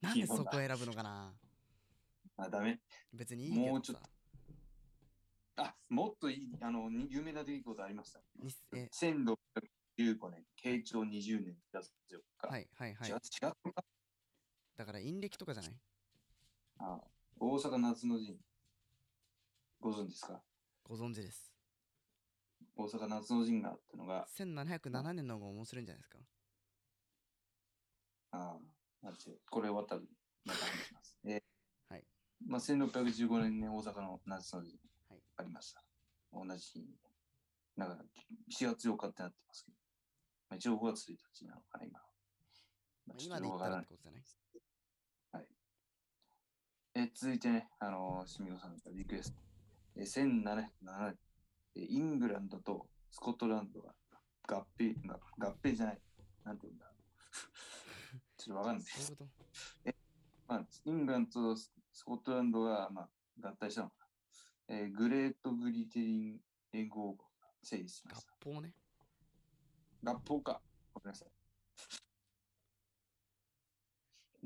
なんでそこ選ぶのかな？
あ、ダメ。
別にいいけどさ
もうちょっあ、もっといい、あの、に有名な出来事ありました。
にえ
1615年、慶長20年4月4日。
はいはいはい
違うか
だから陰暦とかじゃない？
あ大阪夏の陣。ご存知ですか？
ご存知です
大阪夏の陣があったのが、
1707年の方が面白いんじゃないですか？
ああ、なんてこれ終わったらまた話します。えー
はい。
まあ、1615年に大阪の夏の陣
はい
ありました。同じ日に。だから、4月8日ってなってますけど、まあ、一応5月1日なのかな、今。まあちょ
今っ
とよくわからない
ってことじゃない
え続いてね、あのー、しみごさんからリクエスト。え1707年、えイングランドとスコットランドが合併、が合併じゃない。なんて言うんだ。<laughs> ちょっとわかんない。
そういうこと
まあ、イングランドとススコットランドが、まあ、合体したのかな。えーグレートブリテリン連合国が成立しま
合
した。
法ね
合法か。ごめんなさい。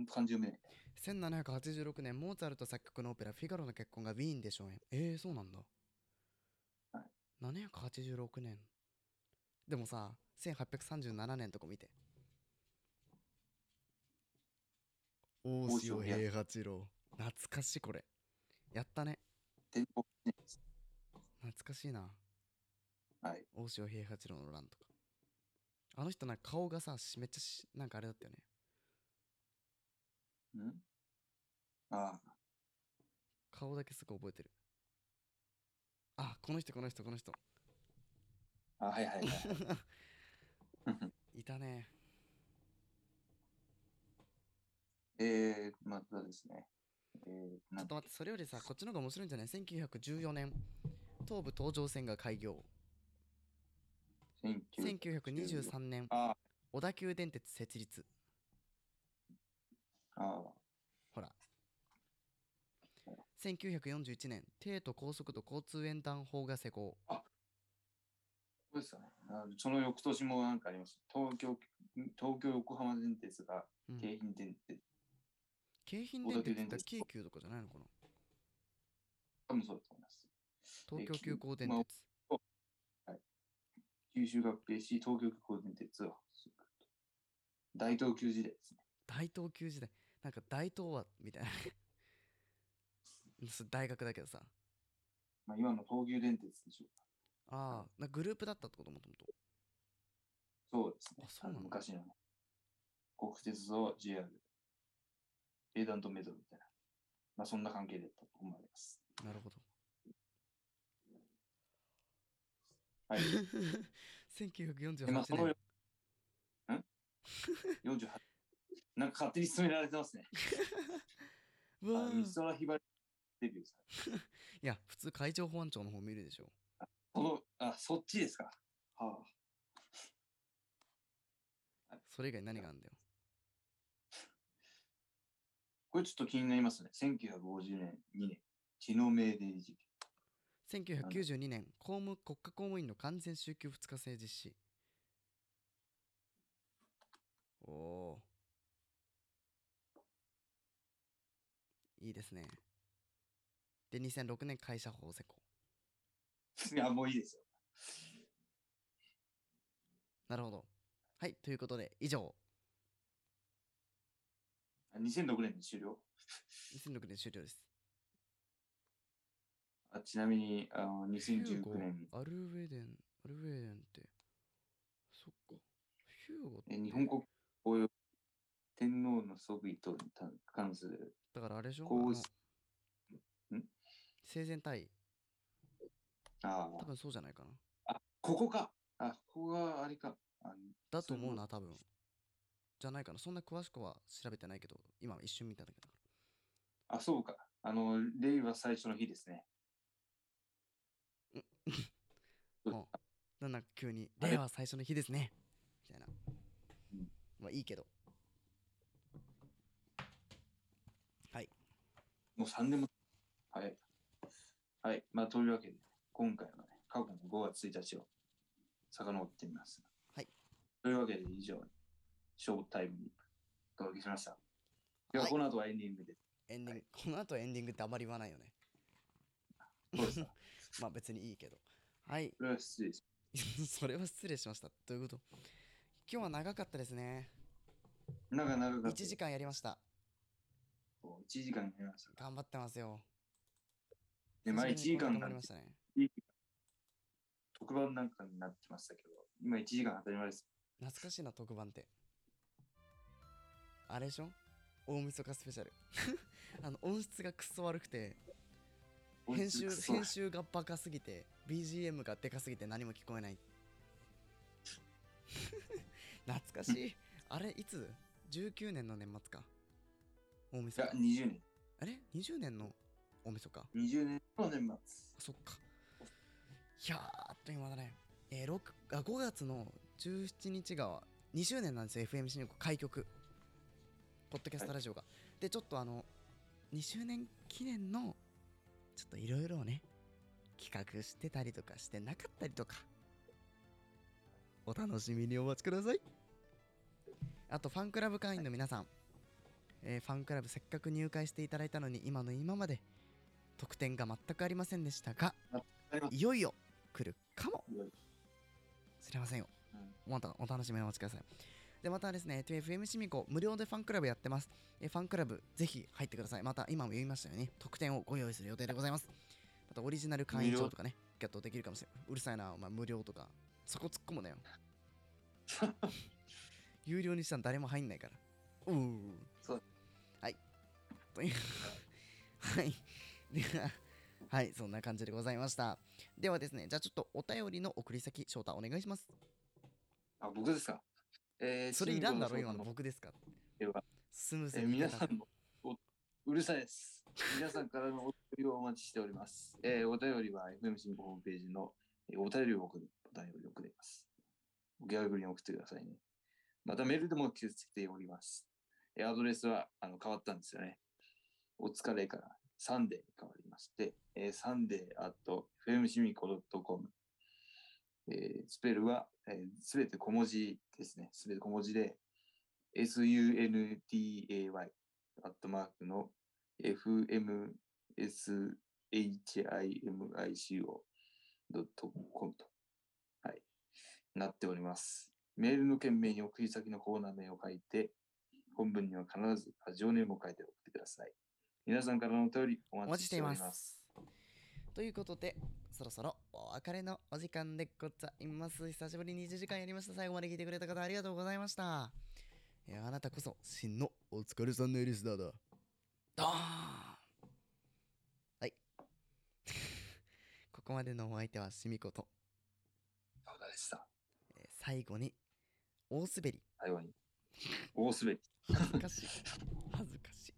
漢字読めない。
1786年モーツァルト作曲のオペラ「フィガロの結婚」がウィーンで上演えー、そうなんだ、
はい、
786年でもさ1837年とか見て大
大
塩
平
八郎懐かしいこれ。やったね。懐かしいな。
はい。
大塩平八郎の乱とか。あの人なんか顔がさしめっちゃしなんかあれだったよね。
ん？ああ、
顔だけすぐ覚えてる。あこの人この人この人。
あはいはいはい。<laughs> <laughs>
いたね。
えー、またですね。えー、
ちょっと待ってそれよりさこっちの方が面白いんじゃない ?1914 年。東武東上線が開業。1923年。
あ
小田急電鉄設立。
あ、
ほら。1941年。帝都高速度交通沿岸法が施行。
そうですよね。あその翌年もなんかあります。東京、東京横浜電鉄が
うん。
京浜電鉄、
京浜電鉄って京急とかじゃないのかな？
多分そうだと思います。
東京急行電
まあ
鉄
九州合併し、東京急行電鉄を発足と。大東急時代ですね。
大東急時代。なんか大東亜みたいな。そ <laughs> 大学だけどさ。
まあ、今の東急電鉄でしょうか。
ああなグループだったってこと？もともと。
そうですね。
あ。そうなの
の昔のね。国鉄と JR、エーダントメトロみたいな。まあ、そんな関係だったと思われます。
なるほど
はい。<laughs>
1948
えまあ、そのん ?48。なんか勝手に進められてますね。<laughs>
うわー
あ美空ひばりデビューされ <laughs>
いや普通海上保安庁の方見るでしょ
その、あ、そっちですか。はあ。
それ以外何があんだよ
これちょっと気になりますね。1950年、2年、血の命令事件。
1992年公務国家公務員の完全週休2日制実施。おおいいですね。で2006年会社法施行。<laughs>
いや、もういいですよ。
なるほど。はいということで以上。
あ2006年に終了。
2006年終了です。
あちなみに、あの
ヒュー
2019
ゴ
年、
アルウェデンアルウェデンって。そっか。ヒューゴって。
え日本国およ天皇の即位とに関する。
だからあれでしょ？
こうん？
生前退位
あ。
多分そうじゃないかな。
あ、あ、ここか。あ、ここがあれか。あ
だと思うな多分じゃないかなそんな詳しくは調べてないけど今一瞬見ただけだか
あ、そうか。あの、令和最初の日ですね。
らうんなんなんか急に令和最初の日ですねみたいな
うん
まあいいけどはい
もう3年も。はい。はい。まあ、というわけで、今回はね、過去の5月1日を遡ってみます。
はい。
というわけで、以上、ショータイムにお届けしました。では、
はい
この後はエンディングで。
エンディング、この後エンディングってあまり言わないよね。
そうですか。<laughs>
まあ別にいいけど。はい。
それは失礼し <laughs>
それは失礼しました。どういうこと？今日は長かったですね。
なんか長かった。
1時間やりました。
1時間になりました。
頑張ってますよ。
で、まあ1
久しぶり
時間
になりましたね。
特番なんかになってましたけど、今1時間当たり前です。
懐かしいな、特番って。あれでしょ？大晦日スペシャル。<laughs> あの音質がくっそ悪くて、編集編集がバカすぎて BGM がでかすぎて何も聞こえない。<laughs> 懐かしい。あれいつ ?19 年の年末か。大
い
晦
や、
日
20年。
あれ ?20 年の大晦日？あ
20年の年末。
そっか。いやーあっという間だね。えー、6あ5月の17日が2周年なんですよ FM シニコ開局ポッドキャストラジオが、でちょっとあの2周年記念のちょっといろいろね企画してたりとかしてなかったりとかお楽しみにお待ちください。あとファンクラブ会員の皆さん、えーファンクラブせっかく入会していただいたのに今の今まで得点が全くありませんでしたがいよいよ来るかも。しれませんよ。
うん
またお楽しみにお待ちくださいでまたですね FM シミコ無料でファンクラブやってます。えファンクラブぜひ入ってください。また今も言いましたよね。特典をご用意する予定でございます。またオリジナル会員証とかねゲットできるかもしれない。うるさいなお前無料とか。そこ突っ込むなよ。<laughs> 有料にしたら誰も入んないから。うー
そう。
はい。というはい。でははいそんな感じでございました。ではですねじゃあちょっとお便りの送り先翔太お願いします。
あ、僕ですか？えー、
それいらんだろ今の僕ですか？
では
スムーズ
えー
に
皆さんのおうるさいです。皆さんからのお便りをお待ちしております。えーお便りは FM 新聞ホームページの、えーお便りを送るお便りを送れます。お気軽に送ってくださいね。またメールでも受け付けております。えーアドレスはあの変わったんですよね。お疲れからサンデーに変わりまして、えー、サンデー at FM シミコ .com、えースペルはすべ、えー全て小文字ですね。すべて小文字で sunday アットマークの fmshimico.com と、はい、なっております。メールの件名に送り先のコーナー名を書いて、本文には必ずラジオネームを書いて送ってください。皆さんからのお便りお待
ちしていま
ちしおりま。す。
ということで、そろそろお別れのお時間でございます。久しぶりに1時間やりました。最後まで聞いてくれた方ありがとうございました。いやあなたこそ真のお疲れさんのエリスダーだ。ドーンはい。<laughs> ここまでのお相手はしみこと、
そうでした。
えー最後に大滑り。
最後に、大滑り。
恥ずかしい。恥ずかしい。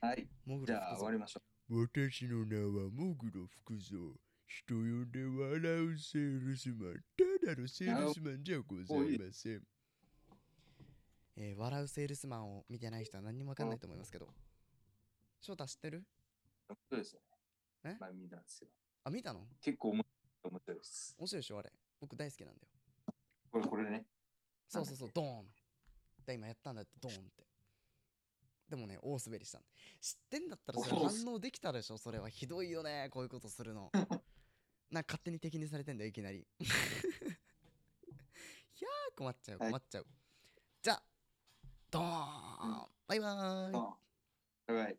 はい、じゃあ終わりましょ
私の名はモグロ福蔵。人呼んで笑うセールスマン。ただのセールスマンじゃございません。
えー笑うセールスマンを見てない人は何にもわかんないと思いますけど。翔太知ってる？
う。そうですね。まあ見たんですよ。
あ、見たの？
結構面白いです。
面白いでしょあれ。僕大好きなんだよ。
これ、これね。
そうそうそう、ドーン。で、今やったんだって、ドーンって。でもね、大滑りしたん知ってんだったらそれ反応できたでしょそれはひどいよね、こういうことするの。<laughs> なんか勝手に敵にされてんだよ、いきなり。<laughs> いやー、困っちゃう、
はい
困っちゃう。じゃあ、ドーンバイバーイ
あバイバイ。